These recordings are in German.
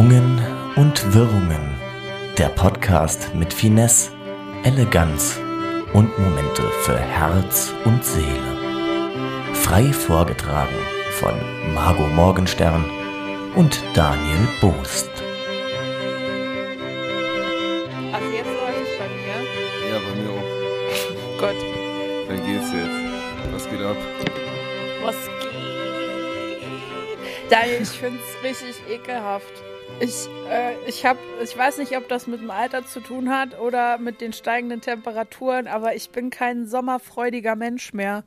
Schwungen und Wirrungen. Der Podcast mit Finesse, Eleganz und Momente für Herz und Seele. Frei vorgetragen von Margot Morgenstern und Daniel Boost. Also jetzt läuft es bei mir. Ja, bei mir auch. Gott, Dann geht's jetzt. Was geht ab? was geht? Daniel, ich finde es richtig ekelhaft. Ich, äh, ich hab, ich weiß nicht, ob das mit dem Alter zu tun hat oder mit den steigenden Temperaturen, aber ich bin kein sommerfreudiger Mensch mehr.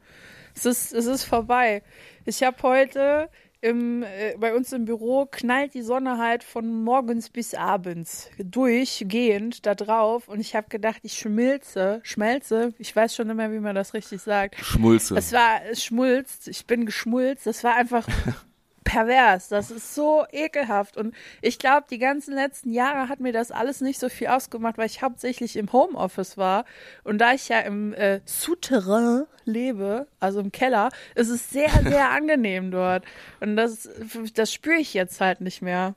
Es ist, es ist vorbei. Ich habe heute im, äh, bei uns im Büro knallt die Sonne halt von morgens bis abends durchgehend da drauf und ich habe gedacht, ich schmilze, schmelze. Ich weiß schon nicht mehr, wie man das richtig sagt. Schmulze. Es war, es schmulzt, ich bin geschmulzt, das war einfach pervers, das ist so ekelhaft und ich glaube, die ganzen letzten Jahre hat mir das alles nicht so viel ausgemacht, weil ich hauptsächlich im Homeoffice war und da ich ja im äh, Souterrain lebe, also im Keller, ist es sehr, sehr angenehm dort und das, das spüre ich jetzt halt nicht mehr.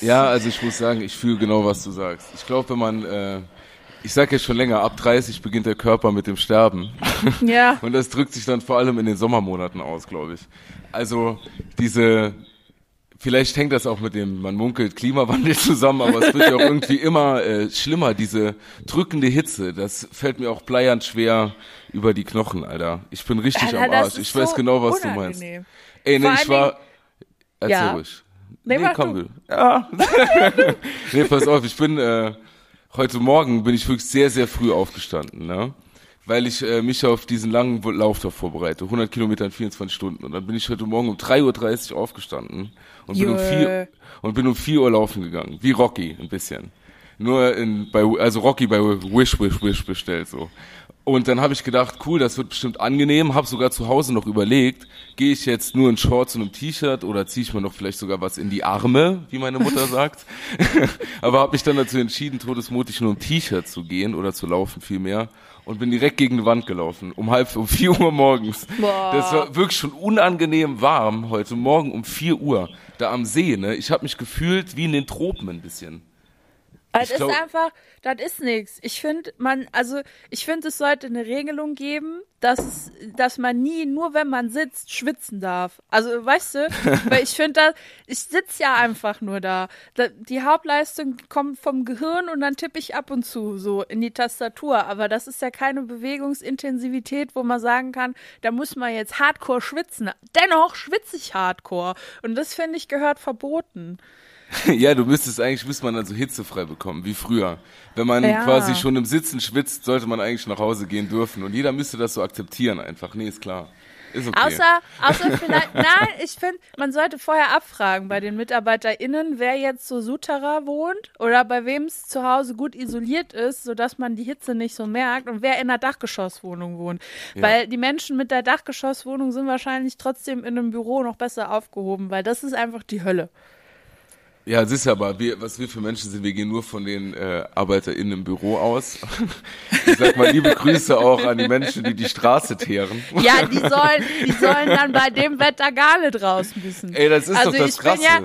Ja, also ich muss sagen, ich fühle genau, was du sagst. Ich glaube, wenn man, äh, ich sag ja schon länger, ab 30 beginnt der Körper mit dem Sterben. Ja, Und das drückt sich dann vor allem in den Sommermonaten aus, glaube ich. Also diese, vielleicht hängt das auch mit dem, man munkelt, Klimawandel zusammen, aber es wird ja auch irgendwie immer äh, schlimmer, diese drückende Hitze. Das fällt mir auch bleiernd schwer über die Knochen, Alter. Ich bin richtig Alter, am Arsch. Ich weiß so genau, was du meinst. unangenehm. Ey, nee, Vor ich war, erzähl Ja. ruhig. Nee, mach komm, du. du. Ja. nee, pass auf, ich bin, äh, heute Morgen bin ich wirklich sehr, sehr früh aufgestanden, ne? Weil ich äh, mich auf diesen langen Lauf da vorbereite. 100 Kilometer in 24 Stunden. Und dann bin ich heute Morgen um 3.30 Uhr aufgestanden und bin, um Jö. 4, und bin um 4 Uhr laufen gegangen. Wie Rocky, ein bisschen. Nur in, bei, also Rocky bei Wish, Wish, Wish bestellt, so. Und dann habe ich gedacht, cool, das wird bestimmt angenehm. Habe sogar zu Hause noch überlegt, gehe ich jetzt nur in Shorts und einem T-Shirt oder ziehe ich mir noch vielleicht sogar was in die Arme, wie meine Mutter sagt. Aber habe mich dann dazu entschieden, todesmutig nur im T-Shirt zu gehen oder zu laufen vielmehr und bin direkt gegen die Wand gelaufen um halb um vier Uhr morgens. Boah. Das war wirklich schon unangenehm warm heute Morgen um vier Uhr da am See. Ne, ich habe mich gefühlt wie in den Tropen ein bisschen. Das glaub- ist einfach, das ist nichts. Ich finde, man, also ich finde, es sollte eine Regelung geben, dass, dass man nie, nur wenn man sitzt, schwitzen darf. Also, weißt du, weil ich finde, ich sitze ja einfach nur da. da. Die Hauptleistung kommt vom Gehirn und dann tippe ich ab und zu so in die Tastatur. Aber das ist ja keine Bewegungsintensivität, wo man sagen kann, da muss man jetzt hardcore schwitzen. Dennoch schwitze ich hardcore. Und das finde ich gehört verboten. ja, du müsstest eigentlich, müsste man dann so hitzefrei bekommen, wie früher. Wenn man Ja. quasi schon im Sitzen schwitzt, sollte man eigentlich nach Hause gehen dürfen. Und jeder müsste das so akzeptieren einfach. Nee, ist klar. Ist okay. Außer, außer vielleicht, nein, ich finde, man sollte vorher abfragen bei den MitarbeiterInnen, wer jetzt so Suterer wohnt oder bei wem es zu Hause gut isoliert ist, sodass man die Hitze nicht so merkt und wer in einer Dachgeschosswohnung wohnt. Weil die Menschen mit der Dachgeschosswohnung sind wahrscheinlich trotzdem in einem Büro noch besser aufgehoben, weil das ist einfach die Hölle. Ja, es ist ja aber, wir, was wir für Menschen sind, wir gehen nur von den äh, ArbeiterInnen im Büro aus. Ich sag mal liebe Grüße auch an die Menschen, die die Straße teeren. Ja, die sollen, die sollen dann bei dem Wetter gar nicht raus müssen. Ey, das ist also doch das ich Krasse. Bin ja,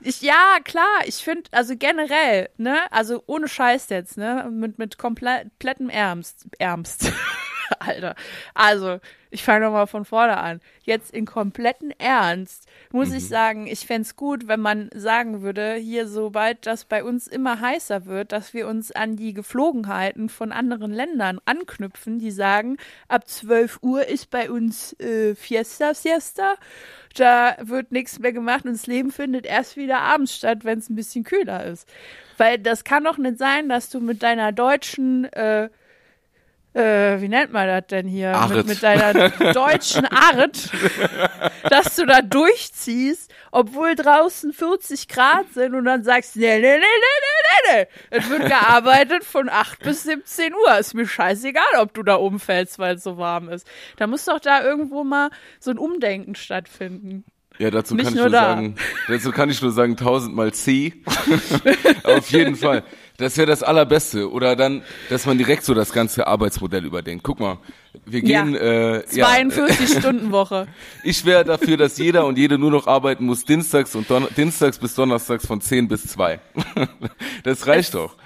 ich, ja, klar, ich finde, also generell, ne, also ohne Scheiß jetzt, ne, mit, mit komplettem Ernst, Ernst, Alter. Also, ich fange nochmal von vorne an. Jetzt in kompletten Ernst muss Mhm. ich sagen, ich fänd's gut, wenn man sagen würde, hier, sobald das bei uns immer heißer wird, dass wir uns an die Geflogenheiten von anderen Ländern anknüpfen, die sagen, ab 12 Uhr ist bei uns äh, Fiesta, Siesta. Da wird nichts mehr gemacht und das Leben findet erst wieder abends statt, wenn es ein bisschen kühler ist. Weil das kann doch nicht sein, dass du mit deiner deutschen äh, äh, wie nennt man das denn hier? Mit, mit deiner deutschen Art, dass du da durchziehst, obwohl draußen 40 Grad sind und dann sagst, nee, nee, nee, nee, nee, nee, nee. Es wird gearbeitet von 8 bis 17 Uhr. Ist mir scheißegal, ob du da umfällst, weil es so warm ist. Da muss doch da irgendwo mal so ein Umdenken stattfinden. Ja, dazu Nicht kann ich nur nur sagen, dazu kann ich nur sagen, tausendmal C. Auf jeden Fall. Das wäre das Allerbeste. Oder dann, dass man direkt so das ganze Arbeitsmodell überdenkt. Guck mal, wir gehen, Ja. äh, ja, 42-Stunden-Woche. ich wäre dafür, dass jeder und jede nur noch arbeiten muss, dienstags und Don dienstags bis donnerstags von 10 bis 2. das reicht doch.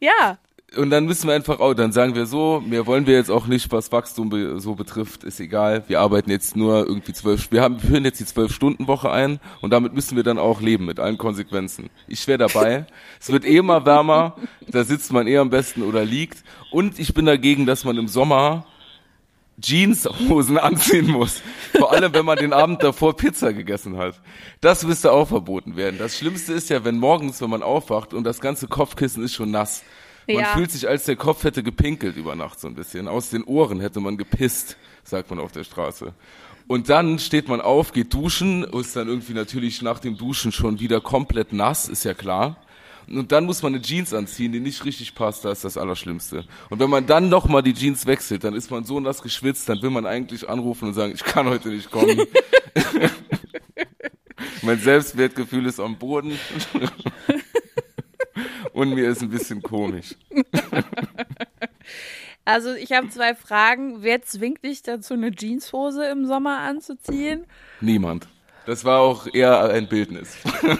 Ja, Und dann müssen wir einfach auch, dann sagen wir so, mehr wollen wir jetzt auch nicht, was Wachstum be so betrifft, ist egal. Wir arbeiten jetzt nur irgendwie zwölf, wir haben, wir führen jetzt die zwölf Stunden Woche ein und damit müssen wir dann auch leben mit allen Konsequenzen. Ich wäre dabei. es wird eh immer wärmer, da sitzt man eh am besten oder liegt. Und ich bin dagegen, dass man im Sommer Jeanshosen anziehen muss. Vor allem, wenn man den Abend davor Pizza gegessen hat. Das müsste auch verboten werden. Das Schlimmste ist ja, wenn morgens, wenn man aufwacht und das ganze Kopfkissen ist schon nass. Man Ja. fühlt sich, als der Kopf hätte gepinkelt über Nacht so ein bisschen. Aus den Ohren hätte man gepisst, sagt man auf der Straße. Und dann steht man auf, geht duschen, ist dann irgendwie natürlich nach dem Duschen schon wieder komplett nass, ist ja klar. Und dann muss man eine Jeans anziehen, die nicht richtig passt, das ist das Allerschlimmste. Und wenn man dann nochmal die Jeans wechselt, dann ist man so nass geschwitzt, dann will man eigentlich anrufen und sagen, ich kann heute nicht kommen. mein Selbstwertgefühl ist am Boden. und mir ist ein bisschen komisch. also ich habe zwei Fragen. Wer zwingt dich dazu, eine Jeanshose im Sommer anzuziehen? Niemand. Das war auch eher ein Bildnis.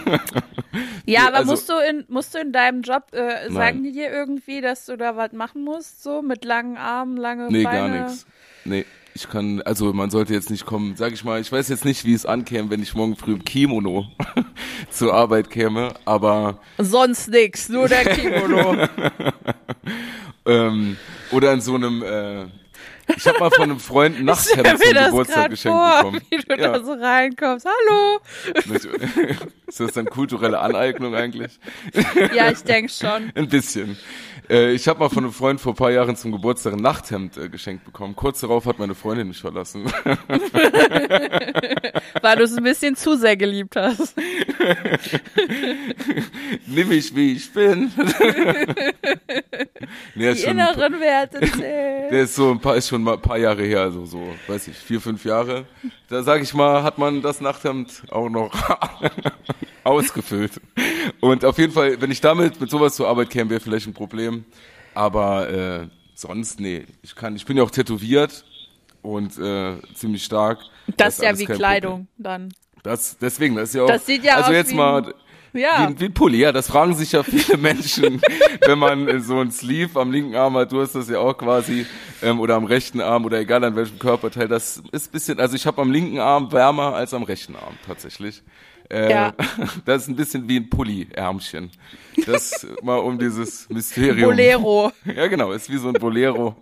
Ja, aber also- musst du in musst du in deinem Job äh, sagen die dir irgendwie, dass du da was machen musst, so mit langen Armen, lange Nee, Beine? gar nichts. Nee, ich kann, also man sollte jetzt nicht kommen, sag ich mal, ich weiß jetzt nicht, wie es ankäme, wenn ich morgen früh im Kimono zur Arbeit käme, aber Sonst nix, nur der Kimono. ähm, oder in so einem, äh, ich habe mal von einem Freund ein Nachthemd zum Geburtstag geschenkt vor, bekommen. wie du Ja. da so reinkommst. Hallo. Ist das dann kulturelle Aneignung eigentlich? Ja, ich denk schon. Ein bisschen. Äh, ich habe mal von einem Freund vor ein paar Jahren zum Geburtstag ein Nachthemd äh, geschenkt bekommen. Kurz darauf hat meine Freundin mich verlassen. Weil du es ein bisschen zu sehr geliebt hast. Nimm mich, wie ich bin. nee, Die inneren Werte zählen. der ist so ein paar, ist schon mal ein paar Jahre her, also so, weiß ich, vier, fünf Jahre. Da sag ich mal, hat man das Nachthemd auch noch ausgefüllt. Und auf jeden Fall, wenn ich damit mit sowas zur Arbeit käme, wäre vielleicht ein Problem. Aber äh, sonst, nee, ich kann, ich bin ja auch tätowiert und äh, ziemlich stark. Das ist ja wie Kleidung dann. Das, deswegen, das ist ja auch. Das sieht ja also jetzt wie mal. Ja. Wie, wie ein Pulli, ja, das fragen sich ja viele Menschen, wenn man so ein Sleeve am linken Arm hat, du hast das ja auch quasi, ähm, oder am rechten Arm oder egal an welchem Körperteil, das ist ein bisschen, also ich habe am linken Arm wärmer als am rechten Arm tatsächlich. Äh, Ja. Das ist ein bisschen wie ein Pulli-Ärmchen. Das mal um dieses Mysterium. Bolero. Ja, genau, ist wie so ein Bolero.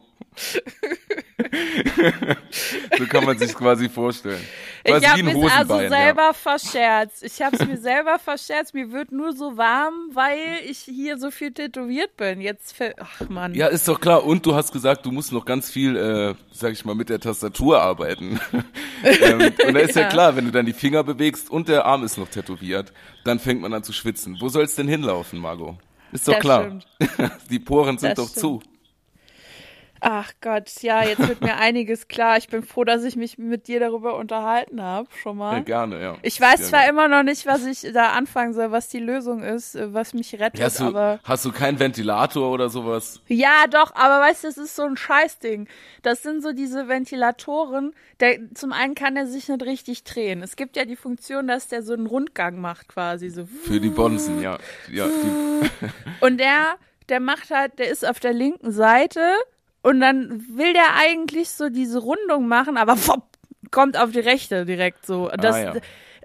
So kann man sich quasi vorstellen. Ich Quasi habe wie ein mich also selber verscherzt. Ich habe es mir selber verscherzt. Mir wird nur so warm, weil ich hier so viel tätowiert bin. Jetzt, ach man. Ja, ist doch klar. Und du hast gesagt, du musst noch ganz viel, äh, sag ich mal, mit der Tastatur arbeiten. ähm, und da ist ja. Ja. klar, wenn du dann die Finger bewegst und der Arm ist noch tätowiert, dann fängt man an zu schwitzen. Wo soll's denn hinlaufen, Margot? Ist doch Das klar. stimmt. die Poren sind Das doch zu. Ach Gott, ja, jetzt wird mir einiges klar. Ich bin froh, dass ich mich mit dir darüber unterhalten habe, schon mal. Ja, gerne, ja. Ich weiß Ja, zwar immer noch nicht, was ich da anfangen soll, was die Lösung ist, äh, was mich rettet, Hast du, aber hast du keinen Ventilator oder sowas? ja, doch, aber weißt du, das ist so ein Scheißding. Das sind so diese Ventilatoren, der zum einen kann er sich nicht richtig drehen. Es gibt ja die Funktion, dass der so einen Rundgang macht quasi so. Für die Bonzen, ja. ja die, Und der, der macht halt, der ist auf der linken Seite und dann will der eigentlich so diese Rundung machen, aber fopp, kommt auf die rechte direkt so. Das, ja.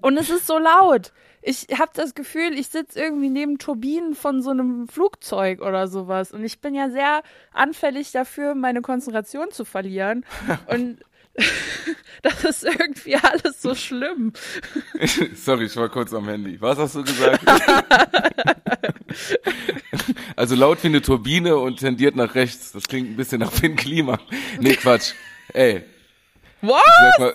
Und es ist so laut. Ich habe das Gefühl, ich sitze irgendwie neben Turbinen von so einem Flugzeug oder sowas. Und ich bin ja sehr anfällig dafür, meine Konzentration zu verlieren. Und das ist irgendwie alles so schlimm. Sorry, ich war kurz am Handy. Was hast du gesagt? also laut wie eine Turbine und tendiert nach rechts. Das klingt ein bisschen nach Finn Klima. Nee, Quatsch. Ey, mal.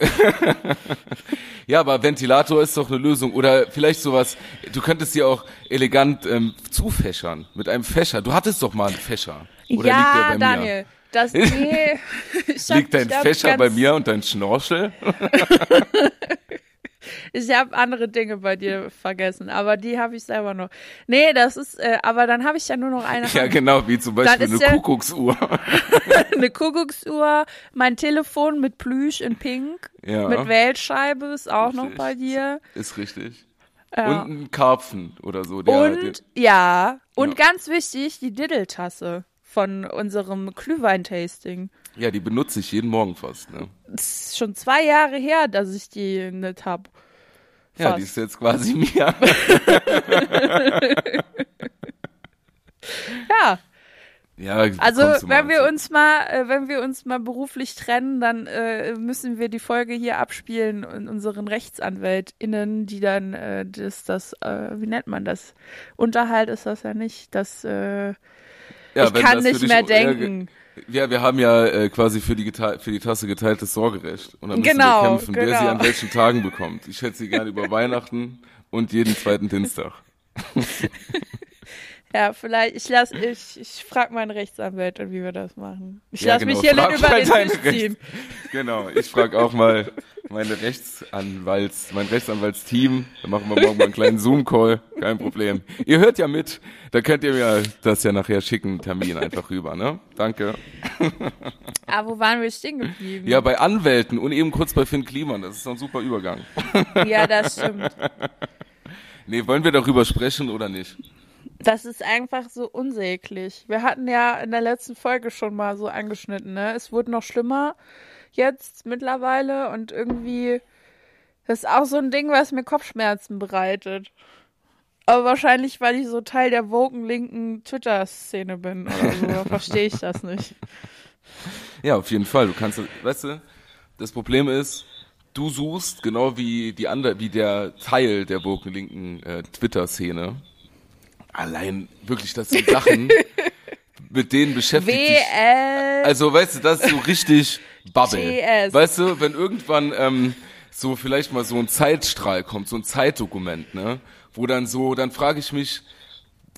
ja, aber Ventilator ist doch eine Lösung. Oder vielleicht sowas, du könntest dir auch elegant ähm, zufächern mit einem Fächer. Du hattest doch mal einen Fächer. Oder liegt der ja, bei Daniel. Das, nee. Ich hab- Liegt dein Fächer bei mir und dein Schnorchel? Ich habe andere Dinge bei dir vergessen, aber die habe ich selber noch. Nee, das ist, äh, aber dann habe ich ja nur noch eine. Ja, Hand. genau, wie zum Beispiel eine ja- Kuckucksuhr. eine Kuckucksuhr, mein Telefon mit Plüsch in Pink, Ja. mit Wählscheibe ist auch noch Richtig. bei dir. Ist richtig. Ja. Und ein Karpfen oder so. Der, und ja, und Ja. ganz wichtig, die Diddeltasse von unserem Glühwein-Tasting. ja, die benutze ich jeden Morgen fast. Ne? Es ist schon zwei Jahre her, dass ich die nicht hab. Ja, die ist jetzt quasi mir. Ja, Ja, also wenn wir uns mal, äh, wenn wir uns mal beruflich trennen, dann äh, müssen wir die Folge hier abspielen und unseren RechtsanwältInnen, die dann äh, das, das, äh, wie nennt man das? Unterhalt ist das ja nicht, das, äh, Ja, ich kann nicht mehr denken. Ja, wir haben ja äh, quasi für die, für die Tasse geteiltes Sorgerecht. Und dann müssen Genau, wir kämpfen, wer sie genau. an welchen Tagen bekommt. Ich hätte sie gerne über Weihnachten und jeden zweiten Dienstag. Ja, vielleicht, ich lass, ich, ich frag meinen Rechtsanwalt, wie wir das machen. Ich Ja, lass genau, mich hier frag über den Tisch ziehen. Genau, ich frage auch mal meine Rechtsanwalts, mein Rechtsanwaltsteam. Dann machen wir morgen mal einen kleinen Zoom-Call. Kein Problem. Ihr hört ja mit. Da könnt ihr mir das ja nachher schicken, Termin einfach rüber, ne? Danke. Ah, wo waren wir stehen geblieben? Ja, bei Anwälten und eben kurz bei Finn Kliman. Das ist ein super Übergang. ja, das stimmt. Nee, wollen wir darüber sprechen oder nicht? Das ist einfach so unsäglich. Wir hatten ja in der letzten Folge schon mal so angeschnitten, ne? Es wurde noch schlimmer jetzt mittlerweile und irgendwie das ist auch so ein Ding, was mir Kopfschmerzen bereitet. Aber wahrscheinlich, weil ich so Teil der woken linken Twitter-Szene bin oder so, verstehe ich das nicht. Ja, auf jeden Fall. Du kannst, weißt du, das Problem ist, du suchst genau wie die andere, wie der Teil der woken linken äh, Twitter-Szene. Allein wirklich, das sind Sachen, mit denen beschäftigt sich WL. Also, weißt du, das ist so richtig Bubble. GS. Weißt du, wenn irgendwann ähm, so vielleicht mal so ein Zeitstrahl kommt, so ein Zeitdokument, ne, wo dann so, dann frage ich mich,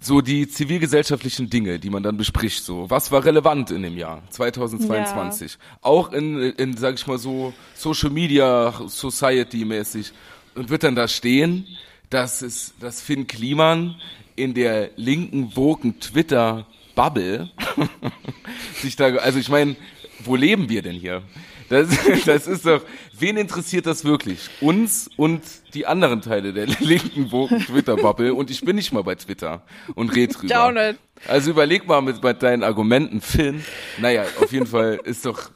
so die zivilgesellschaftlichen Dinge, die man dann bespricht, so, was war relevant in dem Jahr 2022? Auch in, in, sag ich mal so, Social Media, Society-mäßig. Und wird dann da stehen, dass es, dass Finn Kliman in der linken Woken Twitter Bubble sich da, also ich meine, wo leben wir denn hier? Das, das ist doch, wen interessiert das wirklich? Uns und die anderen Teile der linken Woken Twitter Bubble und ich bin nicht mal bei Twitter und red drüber. Auch nicht. Also überleg mal mit, mit deinen Argumenten, Finn. Naja, auf jeden Fall ist doch,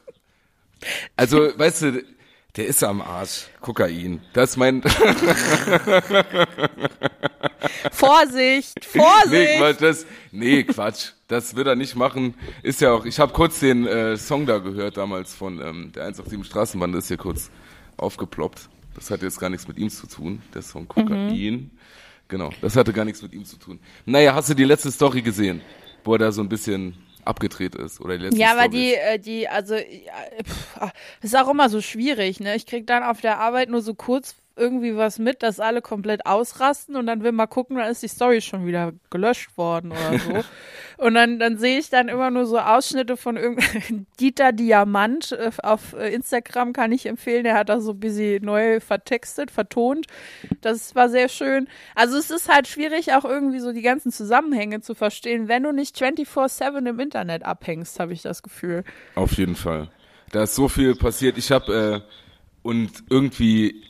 also, weißt du, der ist am Arsch. Kokain. Das ist mein, Vorsicht, Nee, Vorsicht! Quatsch, das, nee, Quatsch. Das wird er nicht machen. Ist ja auch, ich habe kurz den äh, Song da gehört damals von ähm, der 187 Straßenbande, ist hier kurz aufgeploppt. Das hat jetzt gar nichts mit ihm zu tun, der Song Kokain. Genau, das hatte gar nichts mit ihm zu tun. Naja, hast du die letzte Story gesehen, wo er da so ein bisschen abgedreht ist? Oder die letzte Ja, aber die, äh, die, also, ja, pff, ah, das ist auch immer so schwierig, ne? Ich krieg dann auf der Arbeit nur so kurz irgendwie was mit, dass alle komplett ausrasten und dann will mal gucken, dann ist die Story schon wieder gelöscht worden oder so. und dann, dann sehe ich dann immer nur so Ausschnitte von irgendeinem Dieter Diamant äh, auf äh, Instagram kann ich empfehlen, der hat das so ein bisschen neu vertextet, vertont. Das war sehr schön. Also es ist halt schwierig, auch irgendwie so die ganzen Zusammenhänge zu verstehen, wenn du nicht 24-7 im Internet abhängst, habe ich das Gefühl. Auf jeden Fall. Da ist so viel passiert. Ich habe äh, und irgendwie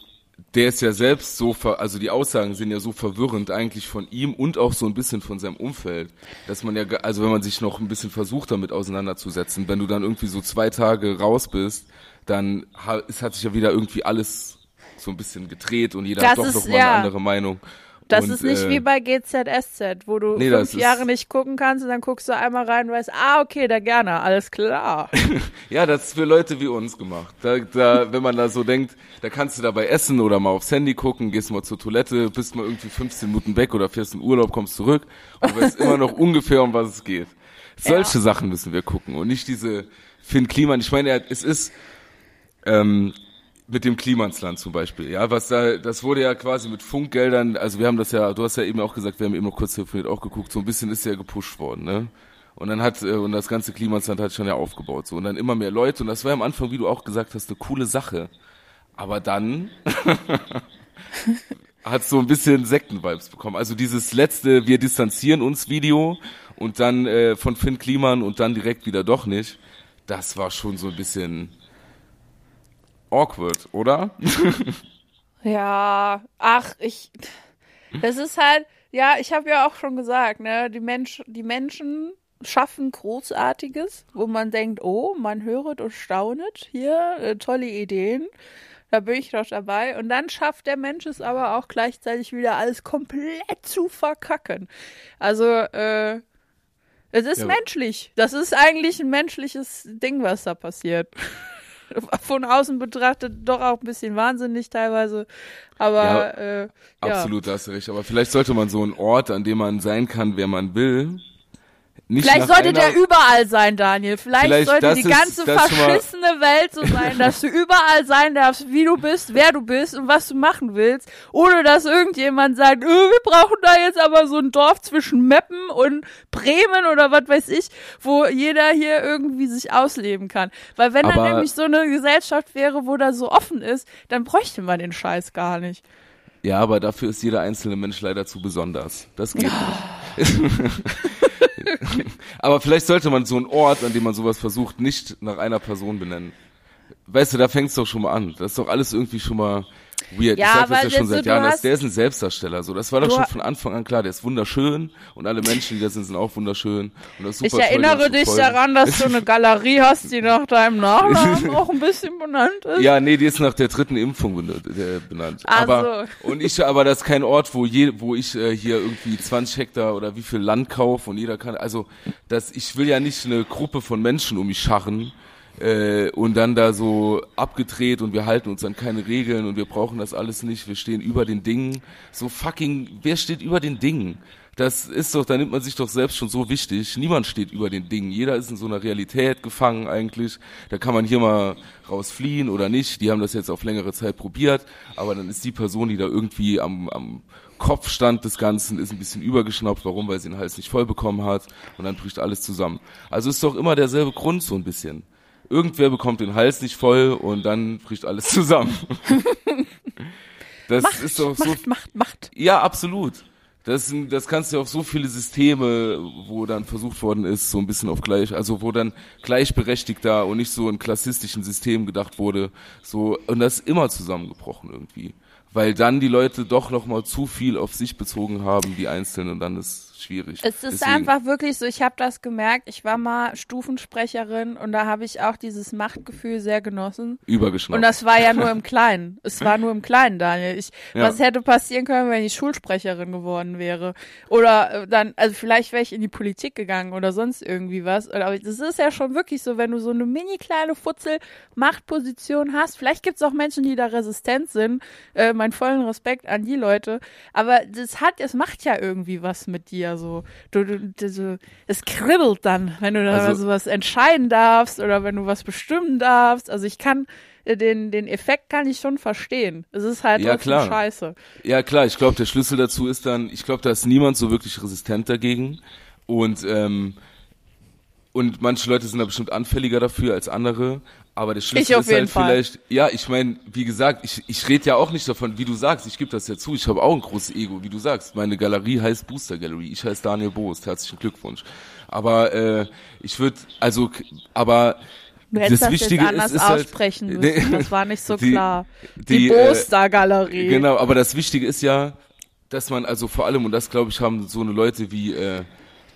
der ist ja selbst so, ver also die Aussagen sind ja so verwirrend eigentlich von ihm und auch so ein bisschen von seinem Umfeld, dass man ja, also wenn man sich noch ein bisschen versucht damit auseinanderzusetzen, wenn du dann irgendwie so zwei Tage raus bist, dann es hat sich ja wieder irgendwie alles so ein bisschen gedreht und jeder Das hat doch ist- noch mal ja. eine andere Meinung. Das und, ist nicht äh, wie bei GZSZ, wo du nee, fünf Jahre nicht gucken kannst und dann guckst du einmal rein und weißt, ah, okay, da gerne, alles klar. Ja, das ist für Leute wie uns gemacht. Da, da, wenn man da so denkt, da kannst du dabei essen oder mal aufs Handy gucken, gehst mal zur Toilette, bist mal irgendwie 15 Minuten weg oder fährst in Urlaub, kommst zurück und weißt immer noch ungefähr, um was es geht. Solche Sachen müssen wir gucken und nicht diese Finn Kliman. Ich meine, es ist ähm, mit dem Klimansland zum Beispiel, ja, was da, das wurde ja quasi mit Funkgeldern, also wir haben das ja, du hast ja eben auch gesagt, wir haben eben noch kurz telefoniert auch geguckt, so ein bisschen ist ja gepusht worden, ne? Und dann hat, äh, und das ganze Klimansland hat schon ja aufgebaut, so, und dann immer mehr Leute, und das war ja am Anfang, wie du auch gesagt hast, eine coole Sache. Aber dann hat so ein bisschen Sektenvibes bekommen. Also dieses letzte Wir distanzieren uns Video und dann äh, von Finn Kliman und dann direkt wieder doch nicht. Das war schon so ein bisschen awkward, oder? Ja, ach, ich. Das ist halt, ja, ich habe ja auch schon gesagt, ne, die Mensch, die Menschen schaffen Großartiges, wo man denkt, oh, man höret und staunet, hier, äh, tolle Ideen. Da bin ich doch dabei. Und dann schafft der Mensch es aber auch gleichzeitig wieder alles komplett zu verkacken. Also, äh, es ist Ja. menschlich. Das ist eigentlich ein menschliches Ding, was da passiert. Von außen betrachtet doch auch ein bisschen wahnsinnig teilweise. Aber Ja, äh, ja. Absolut, da hast du recht. Aber vielleicht sollte man so einen Ort, an dem man sein kann, wer man will, nicht Vielleicht sollte einer, der überall sein, Daniel. Vielleicht, Vielleicht sollte die ist- ganze mal- verschissene Welt so sein, dass du überall sein darfst, wie du bist, wer du bist und was du machen willst, ohne dass irgendjemand sagt, oh, wir brauchen da jetzt aber so ein Dorf zwischen Meppen und Bremen oder was weiß ich, wo jeder hier irgendwie sich ausleben kann. Weil wenn Aber- nämlich so eine Gesellschaft wäre, wo da so offen ist, dann bräuchte man den Scheiß gar nicht. Ja, aber dafür ist jeder einzelne Mensch leider zu besonders. Das geht nicht. aber vielleicht sollte man so einen Ort, an dem man sowas versucht, nicht nach einer Person benennen. Weißt du, da fängt's doch schon mal an. Das ist doch alles irgendwie schon mal weird. Ja, ich sag das ja schon seit Jahren, dass der ist ein Selbstdarsteller. So, das war doch schon von Anfang an klar. Der ist wunderschön und alle Menschen, die da sind, sind auch wunderschön. Und das ist Ich super toll, erinnere dich daran, dass du eine Galerie hast, die nach deinem Nachnamen auch ein bisschen benannt ist. Ja, nee, die ist nach der dritten Impfung benannt. Ach aber und ich, aber das ist kein Ort, wo je, wo ich äh, hier irgendwie 20 Hektar oder wie viel Land kaufe und jeder kann. Also, das, ich will ja nicht eine Gruppe von Menschen um mich scharren äh, und dann da so abgedreht und wir halten uns an keine Regeln und wir brauchen das alles nicht. Wir stehen über den Dingen. So fucking, wer steht über den Dingen? Das ist doch, da nimmt man sich doch selbst schon so wichtig. Niemand steht über den Dingen. Jeder ist in so einer Realität gefangen eigentlich. Da kann man hier mal rausfliehen oder nicht. Die haben das jetzt auf längere Zeit probiert, aber dann ist die Person, die da irgendwie am, am Kopfstand des Ganzen ist ein bisschen übergeschnappt. Warum? Weil sie den Hals nicht voll bekommen hat und dann bricht alles zusammen. Also ist doch immer derselbe Grund so ein bisschen. Irgendwer bekommt den Hals nicht voll und dann bricht alles zusammen. Das Macht, ist doch so macht, macht, macht. ja, absolut. Das, das kannst du auf so viele Systeme, wo dann versucht worden ist, so ein bisschen auf gleich, also wo dann gleichberechtigter und nicht so in klassistischen Systemen gedacht wurde, so, und das ist immer zusammengebrochen irgendwie. Weil dann die Leute doch nochmal zu viel auf sich bezogen haben, die Einzelnen, und dann ist schwierig. Es ist Deswegen- einfach wirklich so, ich habe das gemerkt, ich war mal Stufensprecherin und da habe ich auch dieses Machtgefühl sehr genossen. Übergeschnappt. Und das war ja nur im Kleinen. Es war nur im Kleinen, Daniel. Ich, Ja. Was hätte passieren können, wenn ich Schulsprecherin geworden wäre? Oder äh, dann, also vielleicht wäre ich in die Politik gegangen oder sonst irgendwie was. Aber das ist ja schon wirklich so, wenn du so eine mini kleine Futzel Machtposition hast. Vielleicht gibt es auch Menschen, die da resistent sind. Äh, mein vollen Respekt an die Leute. Aber das hat, es macht ja irgendwie was mit dir so. Du, du, du, es kribbelt dann, wenn du da Also- sowas entscheiden darfst oder wenn du was bestimmen darfst. Also ich kann äh, den, den Effekt kann ich schon verstehen. Es ist halt Ja, klar. scheiße. Ja, klar, ich glaube, der Schlüssel dazu ist dann, ich glaube, da ist niemand so wirklich resistent dagegen. Und, ähm, und manche Leute sind da bestimmt anfälliger dafür als andere. Aber der Schlüssel ist halt Fall. vielleicht, ja, ich meine, wie gesagt, ich, ich rede ja auch nicht davon, wie du sagst, ich gebe das ja zu, ich habe auch ein großes Ego, wie du sagst. Meine Galerie heißt Booster Gallery, ich heiße Daniel Boost, herzlichen Glückwunsch. Aber äh, ich würde, also, aber Du hättest das, Wichtige jetzt anders ist, ist halt- aussprechen müssen. Nee. das war nicht so Die- klar. die, Die, äh, Boster-Galerie. Genau, aber das Wichtige ist ja, dass man also vor allem, und das glaube ich haben so eine Leute wie äh,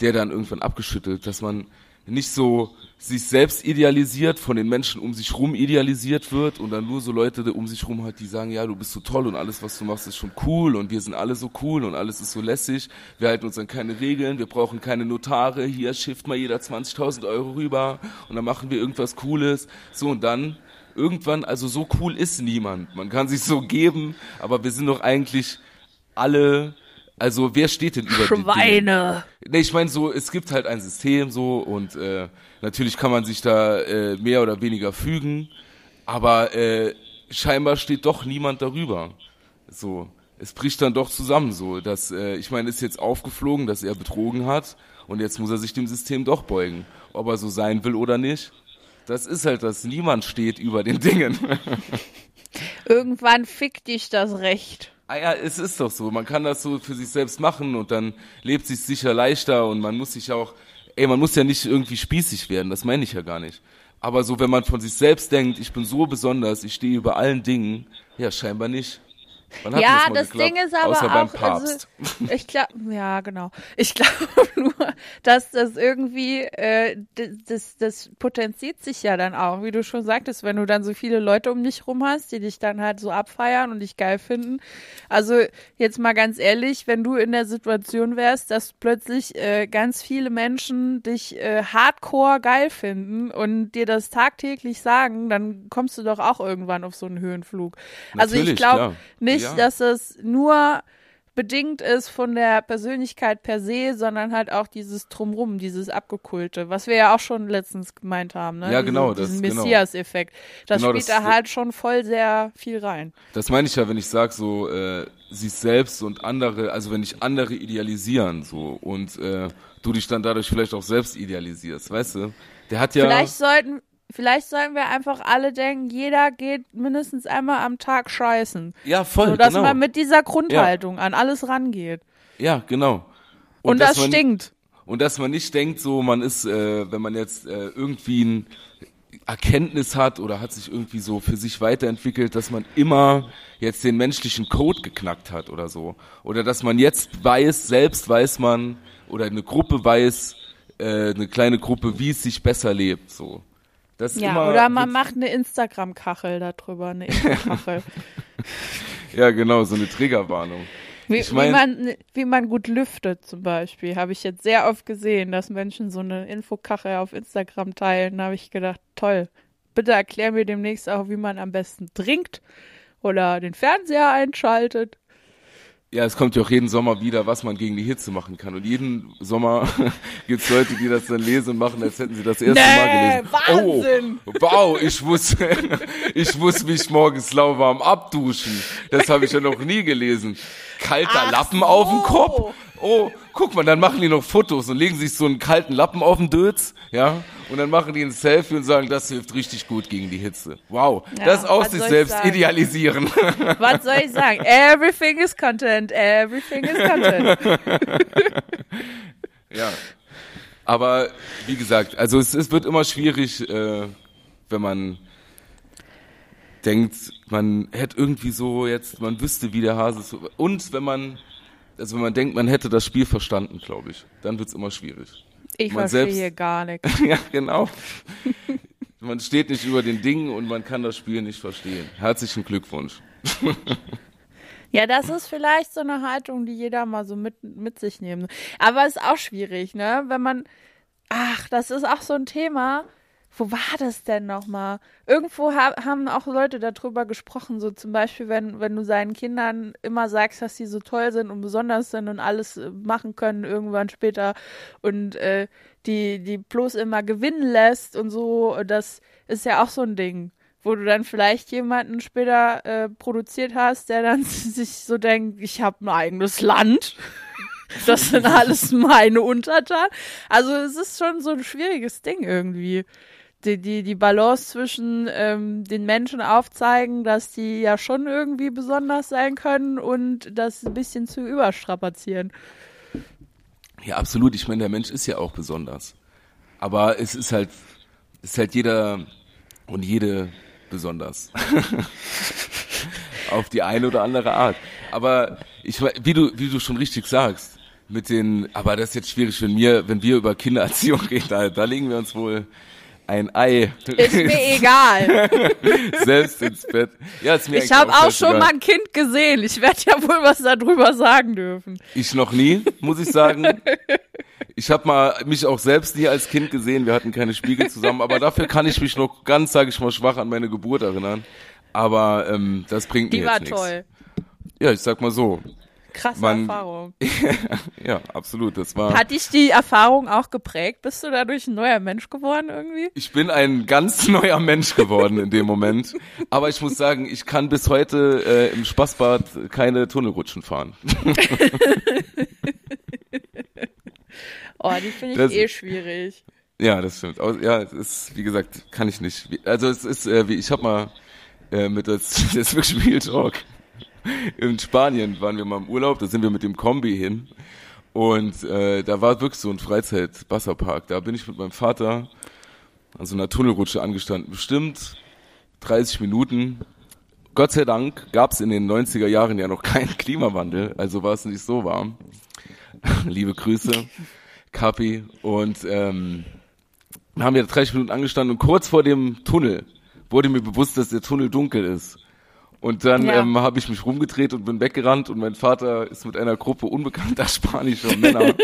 der dann irgendwann abgeschüttelt, dass man nicht so sich selbst idealisiert, von den Menschen um sich rum idealisiert wird und dann nur so Leute um sich rum hat, die sagen, ja, du bist so toll und alles, was du machst, ist schon cool und wir sind alle so cool und alles ist so lässig, wir halten uns an keine Regeln, wir brauchen keine Notare, hier schifft mal jeder 20.000 Euro rüber und dann machen wir irgendwas Cooles, so und dann irgendwann, also so cool ist niemand. Man kann sich so geben, aber wir sind doch eigentlich alle, also wer steht denn über? Schweine. Nee, ich meine so, es gibt halt ein System so und äh, natürlich kann man sich da äh, mehr oder weniger fügen, aber äh, scheinbar steht doch niemand darüber. So, es bricht dann doch zusammen so, dass äh, ich meine, ist jetzt aufgeflogen, dass er betrogen hat und jetzt muss er sich dem System doch beugen, ob er so sein will oder nicht. Das ist halt das, niemand steht über den Dingen. Irgendwann fickt dich das Recht. Ah ja, es ist doch so. Man kann das so für sich selbst machen und dann lebt sich sicher leichter und man muss sich auch, ey, man muss ja nicht irgendwie spießig werden, das meine ich ja gar nicht. Aber so, wenn man von sich selbst denkt, ich bin so besonders, ich stehe über allen Dingen, ja, scheinbar nicht. Ja, das, das? Ding ist aber Außer auch, also ich glaube, ja, genau. Ich glaube nur, dass das irgendwie, äh, das, das potenziert sich ja dann auch, wie du schon sagtest, wenn du dann so viele Leute um dich rum hast, die dich dann halt so abfeiern und dich geil finden. Also jetzt mal ganz ehrlich, wenn du in der Situation wärst, dass plötzlich äh, ganz viele Menschen dich äh, hardcore geil finden und dir das tagtäglich sagen, dann kommst du doch auch irgendwann auf so einen Höhenflug. also ich Natürlich, glaube klar. Nicht, Ja. dass es nur bedingt ist von der Persönlichkeit per se, sondern halt auch dieses Drumrum, dieses Abgekulte, was wir ja auch schon letztens gemeint haben, ne? Ja, genau, Diese, diesen das- genau. Messias-Effekt. Das Genau, spielt da halt schon voll sehr viel rein. Das meine ich ja, wenn ich sage so, äh, sich selbst und andere, also wenn ich andere idealisieren so und äh, du dich dann dadurch vielleicht auch selbst idealisierst, weißt du? Der hat ja, Vielleicht sollten, vielleicht sollten wir einfach alle denken, jeder geht mindestens einmal am Tag scheißen. ja voll, So, dass genau. man mit dieser Grundhaltung an alles rangeht. ja, genau. Und, dass das man, stinkt. Und dass man nicht denkt, so man ist, äh, wenn man jetzt äh, irgendwie ein Erkenntnis hat oder hat sich irgendwie so für sich weiterentwickelt, dass man immer jetzt den menschlichen Code geknackt hat oder so. Oder dass man jetzt weiß, selbst weiß man, oder eine Gruppe weiß, äh, eine kleine Gruppe, wie es sich besser lebt, so. Das ist Ja, immer, oder man macht eine Instagram-Kachel darüber, eine Infokachel. Ja, genau, so eine Triggerwarnung. Wie, Ich mein- wie, man, wie man gut lüftet zum Beispiel, habe ich jetzt sehr oft gesehen, dass Menschen so eine Infokachel auf Instagram teilen. Da habe ich gedacht, toll. Bitte erklär mir demnächst auch, wie man am besten trinkt oder den Fernseher einschaltet. Ja, es kommt ja auch jeden Sommer wieder, was man gegen die Hitze machen kann. Und jeden Sommer gibt's Leute, die das dann lesen und machen, als hätten sie das erste Nee, Mal gelesen. Wahnsinn! Oh, wow, ich muss, ich muss mich morgens lauwarm abduschen. Das habe ich ja noch nie gelesen. Kalter Ach Lappen so. auf dem Kopf. Oh, guck mal, dann machen die noch Fotos und legen sich so einen kalten Lappen auf den Dötz, ja, und dann machen die ein Selfie und sagen, das hilft richtig gut gegen die Hitze. Wow, Ja, das auch sich selbst idealisieren. Was soll ich sagen? Everything is content, everything is content. Ja. Aber wie gesagt, also es, es wird immer schwierig, äh, wenn man denkt, man hätte irgendwie so jetzt, man wüsste, wie der Hase ist. Und wenn man, also wenn man denkt, man hätte das Spiel verstanden, glaube ich, dann wird's immer schwierig. Ich Man verstehe selbst- gar nichts. ja, genau. man steht nicht über den Dingen und man kann das Spiel nicht verstehen. Herzlichen Glückwunsch. Ja, das ist vielleicht so eine Haltung, die jeder mal so mit, mit sich nehmen. Aber ist auch schwierig, ne? Wenn man, ach, das ist auch so ein Thema. Wo war das denn nochmal? Irgendwo ha haben auch Leute darüber gesprochen, so zum Beispiel, wenn, wenn du seinen Kindern immer sagst, dass sie so toll sind und besonders sind und alles äh, machen können irgendwann später und äh, die, die bloß immer gewinnen lässt und so, das ist ja auch so ein Ding wo du dann vielleicht jemanden später äh, produziert hast, der dann sich so denkt, ich habe ein eigenes Land. Das sind alles meine Untertanen. Also es ist schon so ein schwieriges Ding irgendwie. Die, die, die Balance zwischen ähm, den Menschen aufzeigen, dass die ja schon irgendwie besonders sein können und das ein bisschen zu überstrapazieren. Ja, absolut. Ich meine, der Mensch ist ja auch besonders. Aber es ist halt, ist halt jeder und jede besonders. Auf die eine oder andere Art. Aber ich, wie du, wie du schon richtig sagst, mit den, aber das ist jetzt schwierig, wenn wir, wenn wir über Kindererziehung reden, da, da legen wir uns wohl ein Ei Ist mir egal. selbst ins Bett. Ja, ist mir Ich habe auch schon scheißegal. mal ein Kind gesehen. Ich werde ja wohl was darüber sagen dürfen. Ich noch nie, muss ich sagen. Ich habe mal mich auch selbst nie als Kind gesehen. Wir hatten keine Spiegel zusammen, aber dafür kann ich mich noch ganz, sage ich mal, schwach an meine Geburt erinnern. Aber ähm, das bringt Die mir war jetzt nichts. toll. Ja, ich sag mal so. Krasse Man- Erfahrung. Ja, absolut. Das war. Hat dich die Erfahrung auch geprägt? Bist du dadurch ein neuer Mensch geworden irgendwie? Ich bin ein ganz neuer Mensch geworden in dem Moment. Aber ich muss sagen, ich kann bis heute äh, im Spaßbad keine Tunnelrutschen fahren. Oh, die finde ich eh schwierig. Ja, das stimmt. Ja, es ist, wie gesagt, kann ich nicht. Also es ist, äh, wie ich habe mal äh, mit das, das ist wirklich Real Talk. In Spanien waren wir mal im Urlaub, da sind wir mit dem Kombi hin. Und äh, da war wirklich so ein Freizeit-Wasserpark. Da bin ich mit meinem Vater an so einer Tunnelrutsche angestanden. Bestimmt 30 Minuten. Gott sei Dank gab es in den 90er Jahren ja noch keinen Klimawandel, also war es nicht so warm. Liebe Grüße, Kapi. Und ähm, haben wir 30 Minuten angestanden und kurz vor dem Tunnel wurde mir bewusst, dass der Tunnel dunkel ist. Und dann Ja. ähm, habe ich mich rumgedreht und bin weggerannt und mein Vater ist mit einer Gruppe unbekannter spanischer Männer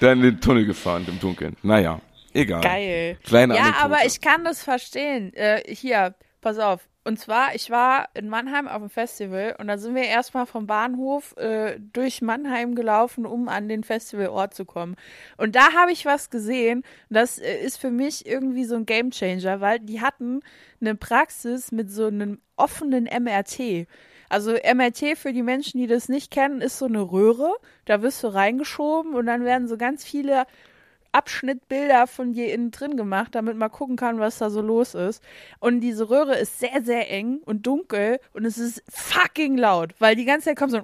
dann in den Tunnel gefahren im Dunkeln. Naja, egal. Geil. Kleine ja, Anekdote. aber ich kann das verstehen. Äh, hier, pass auf. Und zwar, ich war in Mannheim auf dem Festival und da sind wir erstmal vom Bahnhof äh, durch Mannheim gelaufen, um an den Festivalort zu kommen. Und da habe ich was gesehen, das äh, ist für mich irgendwie so ein Gamechanger, weil die hatten eine Praxis mit so einem offenen MRT. Also MRT für die Menschen, die das nicht kennen, ist so eine Röhre. Da wirst du reingeschoben und dann werden so ganz viele Abschnittbilder von dir innen drin gemacht, damit man gucken kann, was da so los ist. Und diese Röhre ist sehr, sehr eng und dunkel und es ist fucking laut, weil die ganze Zeit kommt so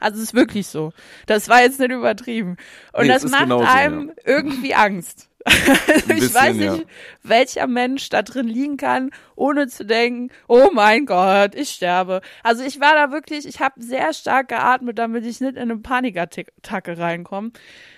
Also es ist wirklich so. Das war jetzt nicht übertrieben. Und Nee, das macht einem ja. irgendwie Angst. ich bisschen, weiß nicht, ja. welcher Mensch da drin liegen kann, ohne zu denken, oh mein Gott, ich sterbe. Also ich war da wirklich, ich habe sehr stark geatmet, damit ich nicht in eine Panikattacke reinkomme.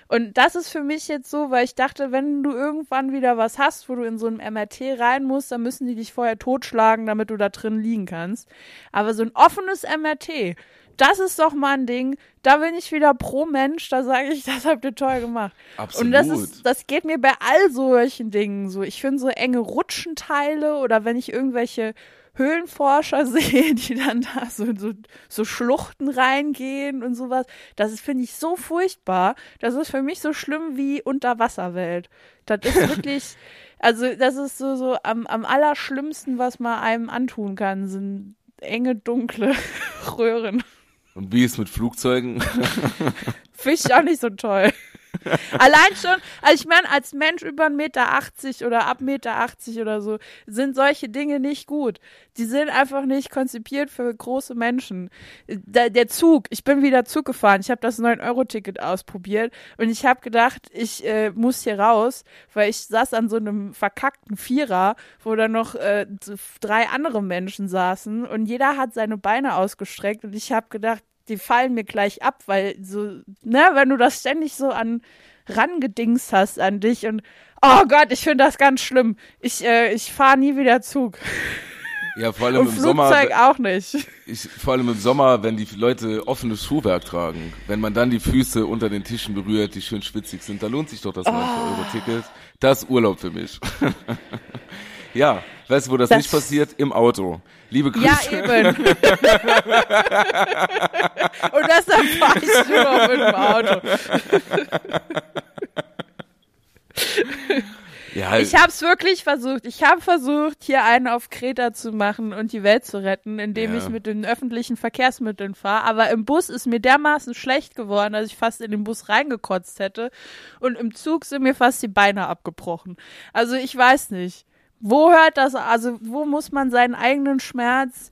Und das ist für mich jetzt so, weil ich dachte, wenn du irgendwann wieder was hast, wo du in so einem MRT rein musst, dann müssen die dich vorher totschlagen, damit du da drin liegen kannst. Aber so ein offenes MRT, das ist doch mal ein Ding, da bin ich wieder pro Mensch, da sage ich, das habt ihr toll gemacht. Absolut. Und das ist, das geht mir bei all solchen Dingen so. Ich finde so enge Rutschenteile oder wenn ich irgendwelche Höhlenforscher sehe, die dann da so, so, so Schluchten reingehen und sowas, das ist, finde ich, so furchtbar. Das ist für mich so schlimm wie Unterwasserwelt. Das ist wirklich, also das ist so, so am, am allerschlimmsten, was man einem antun kann, sind enge, dunkle Röhren. Und wie ist mit Flugzeugen? Finde ich auch nicht so toll. Allein schon, also ich meine, als Mensch über 1,80 Meter oder ab 1,80 Meter oder so, sind solche Dinge nicht gut. Die sind einfach nicht konzipiert für große Menschen. Der, der Zug, ich bin wieder Zug gefahren, ich habe das 9-Euro-Ticket ausprobiert und ich habe gedacht, ich äh, muss hier raus, weil ich saß an so einem verkackten Vierer, wo da noch äh, drei andere Menschen saßen und jeder hat seine Beine ausgestreckt und ich habe gedacht, die fallen mir gleich ab, weil so, ne, wenn du das ständig so an rangedingst hast an dich und oh Gott, ich finde das ganz schlimm. Ich, äh, ich fahre nie wieder Zug. Ja, vor allem Und im Flugzeug Sommer. auch nicht. Ich, vor allem im Sommer, wenn die Leute offenes Schuhwerk tragen, wenn man dann die Füße unter den Tischen berührt, die schön schwitzig sind, da lohnt sich doch das 9-Euro-Ticket. Das ist Urlaub für mich. ja, weißt du, wo das, Das- nicht passiert? Im Auto. Liebe Grüße. Ja, eben. und deshalb fahre ich nur mit dem Auto. Ja, Ich habe es wirklich versucht. Ich habe versucht, hier einen auf Kreta zu machen und die Welt zu retten, indem Ja. ich mit den öffentlichen Verkehrsmitteln fahre. Aber im Bus ist mir dermaßen schlecht geworden, dass ich fast in den Bus reingekotzt hätte. Und im Zug sind mir fast die Beine abgebrochen. Also ich weiß nicht. Wo hört das, also wo muss man seinen eigenen Schmerz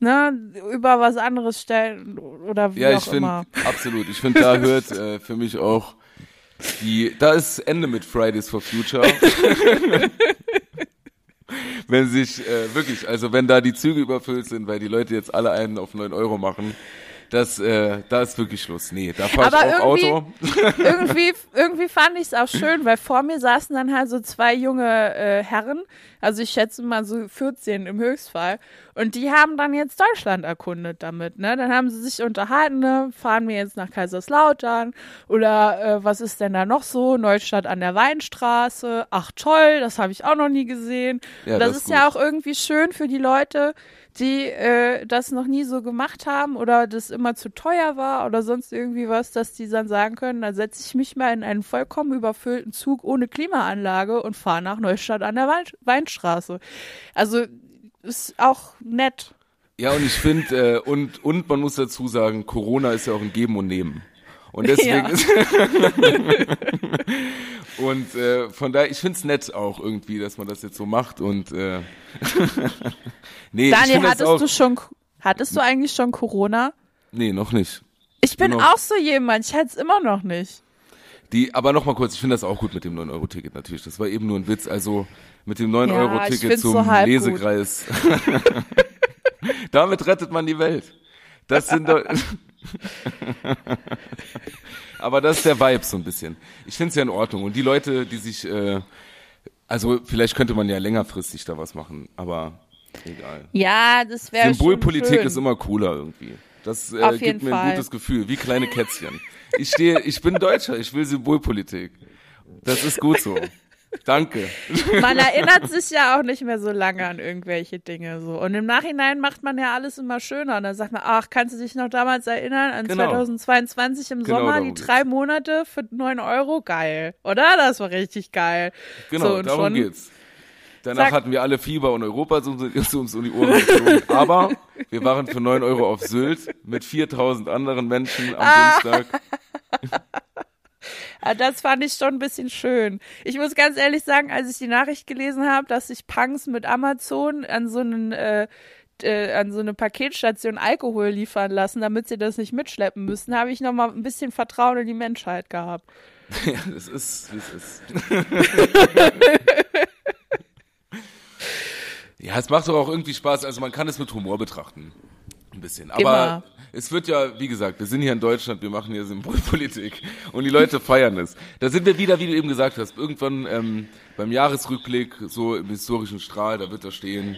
ne, über was anderes stellen oder wie ja, auch ich finde, immer. absolut. Ich finde, da hört äh, für mich auch die, da ist Ende mit Fridays for Future. wenn sich äh, wirklich, also wenn da die Züge überfüllt sind, weil die Leute jetzt alle einen auf 9 Euro machen, das, äh, da ist wirklich Schluss. Nee, da fahre ich auch irgendwie- Auto. irgendwie, irgendwie fand ich es auch schön, weil vor mir saßen dann halt so zwei junge äh, Herren, also ich schätze mal so 14 im Höchstfall, und die haben dann jetzt Deutschland erkundet damit, ne? Dann haben sie sich unterhalten, ne? Fahren wir jetzt nach Kaiserslautern oder äh, was ist denn da noch so? Neustadt an der Weinstraße. Ach toll, das habe ich auch noch nie gesehen. Ja, das, das ist ist ja auch irgendwie schön für die Leute, die äh, das noch nie so gemacht haben oder das immer zu teuer war oder sonst irgendwie was, dass die dann sagen können, da setze ich mich mal in einen vollkommen überfüllten Zug ohne Klimaanlage und fahre nach Neustadt an der Wein Weinstraße. Also ist auch nett. Ja, und ich finde, äh, und, und man muss dazu sagen, Corona ist ja auch ein Geben und Nehmen. Und deswegen Ja. ist, Und äh, von daher, ich find's nett auch irgendwie, dass man das jetzt so macht und äh, nee, Daniel, hattest auch, du schon, hattest du eigentlich schon Corona? Nee, noch nicht. Ich bin Genau. auch so jemand, ich hätte es immer noch nicht. Die, aber noch mal kurz, ich finde das auch gut mit dem 9-Euro-Ticket natürlich. Das war eben nur ein Witz. Also mit dem Ja, ich 9-Euro-Ticket find's zum so. Lesekreis. Damit rettet man die Welt. Das sind doch. aber das ist der Vibe so ein bisschen. Ich finde es ja in Ordnung. Und die Leute, die sich, äh, also vielleicht könnte man ja längerfristig da was machen, aber egal. Ja, das wäre Symbolpolitik ist immer cooler irgendwie. Das äh, gibt mir ein Fall. gutes Gefühl, wie kleine Kätzchen. Ich stehe, ich bin Deutscher, ich will Symbolpolitik. Das ist gut so. Danke. Man erinnert sich ja auch nicht mehr so lange an irgendwelche Dinge so. Und im Nachhinein macht man ja alles immer schöner. Und dann sagt man, ach, kannst du dich noch damals erinnern an Genau. 2022 im Genau Sommer, die drei Monate für 9 Euro? Geil. Oder? Das war richtig geil. Genau, so, und darum schon, geht's. Danach Zack. hatten wir alle Fieber und Europa ist uns, uns um die Ohren geflogen. Aber wir waren für 9 Euro auf Sylt mit 4000 anderen Menschen am Ah. Dienstag. Ah, Das fand ich schon ein bisschen schön. Ich muss ganz ehrlich sagen, als ich die Nachricht gelesen habe, dass sich Punks mit Amazon an so einen äh, äh, an so eine Paketstation Alkohol liefern lassen, damit sie das nicht mitschleppen müssen, habe ich noch mal ein bisschen Vertrauen in die Menschheit gehabt. Ja, es ist, wie es ist. ja, es macht doch auch irgendwie Spaß. Also man kann es mit Humor betrachten. Ein bisschen. Aber Immer. Es wird ja, wie gesagt, wir sind hier in Deutschland, wir machen hier Symbolpolitik und die Leute feiern es. Da sind wir wieder, wie du eben gesagt hast, irgendwann ähm, beim Jahresrückblick, so im historischen Strahl, da wird da stehen,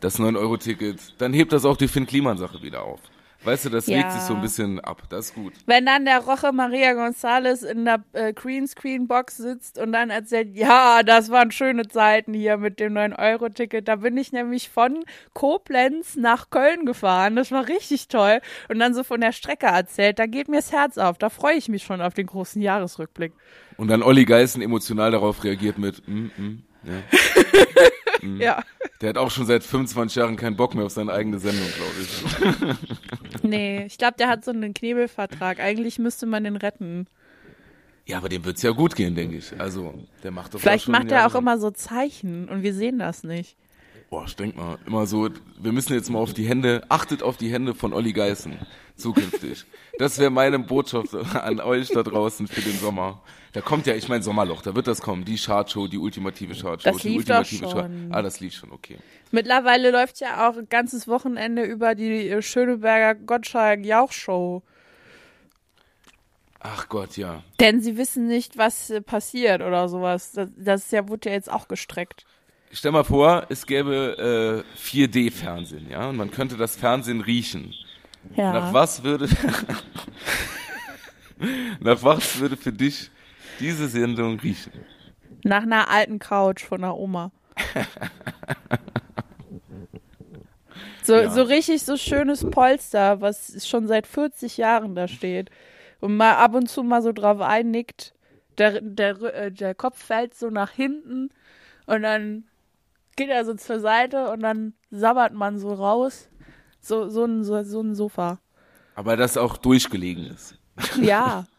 das 9-Euro-Ticket. Dann hebt das auch die Finn-Kliman-Sache wieder auf. Weißt du, das Ja. legt sich so ein bisschen ab. Das ist gut. Wenn dann der Roche Maria González in der äh, Greenscreen-Box sitzt und dann erzählt, ja, das waren schöne Zeiten hier mit dem 9-Euro-Ticket. Da bin ich nämlich von Koblenz nach Köln gefahren. Das war richtig toll. Und dann so von der Strecke erzählt, da geht mir das Herz auf. Da freue ich mich schon auf den großen Jahresrückblick. Und dann Olli Geißen emotional darauf reagiert mit, mm, mm, ja. Ja. Der hat auch schon seit 25 Jahren keinen Bock mehr auf seine eigene Sendung, glaube ich. Nee, ich glaube, der hat so einen Knebelvertrag. Eigentlich müsste man den retten. Ja, aber dem wird's ja gut gehen, denke ich. Also, der macht doch Vielleicht macht er auch immer so Zeichen und wir sehen das nicht. Boah, ich denk mal, immer so, wir müssen jetzt mal auf die Hände, achtet auf die Hände von Olli Geißen, zukünftig. Das wäre meine Botschaft an euch da draußen für den Sommer. Da kommt ja, ich mein Sommerloch, da wird das kommen, die Chartshow, die ultimative Chartshow. Das die lief doch ultimative schon. Ah, das lief schon, okay. Mittlerweile läuft ja auch ein ganzes Wochenende über die äh, Schöneberger Gottschalk-Jauch-Show. Ach Gott, ja. Denn sie wissen nicht, was äh, passiert oder sowas. Das, das ist ja, wurde ja jetzt auch gestreckt. Stell mal vor, es gäbe äh, 4D-Fernsehen, ja, und man könnte das Fernsehen riechen. Ja. Nach was würde nach was würde für dich diese Sendung riechen? Nach einer alten Couch von der Oma. So, Ja. so richtig so schönes Polster, was schon seit 40 Jahren da steht. Und mal ab und zu mal so drauf einnickt. Der, der, äh, der Kopf fällt so nach hinten und dann geht er so zur Seite und dann sabbert man so raus. So, so, ein, so, so ein Sofa. Aber das auch durchgelegen ist. Ja.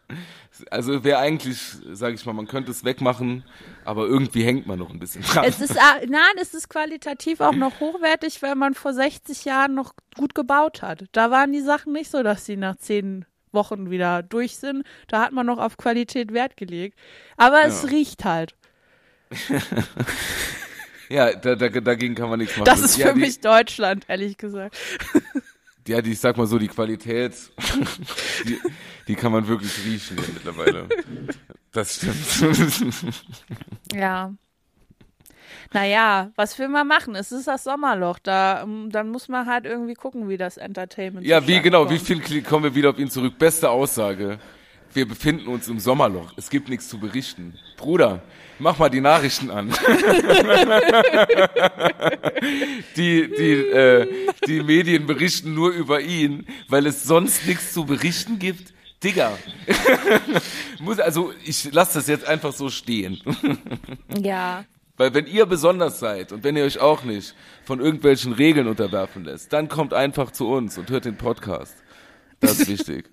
Also wäre eigentlich, sage ich mal, man könnte es wegmachen, aber irgendwie hängt man noch ein bisschen dran. Es ist, ah, nein, es ist qualitativ auch noch hochwertig, weil man vor 60 Jahren noch gut gebaut hat. Da waren die Sachen nicht so, dass sie nach zehn Wochen wieder durch sind. Da hat man noch auf Qualität Wert gelegt. Aber es Ja. riecht halt. ja, da, da, dagegen kann man nichts machen. Das ist ja, für die, mich Deutschland, ehrlich gesagt. Ja, die, ich sag mal so, die Qualität, die, die kann man wirklich riechen ja, mittlerweile. Das stimmt. Ja. Naja, was will man machen? Es ist das Sommerloch. Da, ähm, dann muss man halt irgendwie gucken, wie das Entertainment Ja, wie genau, kommt. wie viel kommen wir wieder auf ihn zurück? Beste Aussage. Wir befinden uns im Sommerloch. Es gibt nichts zu berichten. Bruder, mach mal die Nachrichten an. die, die, äh, die Medien berichten nur über ihn, weil es sonst nichts zu berichten gibt. Digga. Muss, also, ich lasse das jetzt einfach so stehen. Ja. Weil wenn ihr besonders seid und wenn ihr euch auch nicht von irgendwelchen Regeln unterwerfen lässt, dann kommt einfach zu uns und hört den Podcast. Das ist wichtig.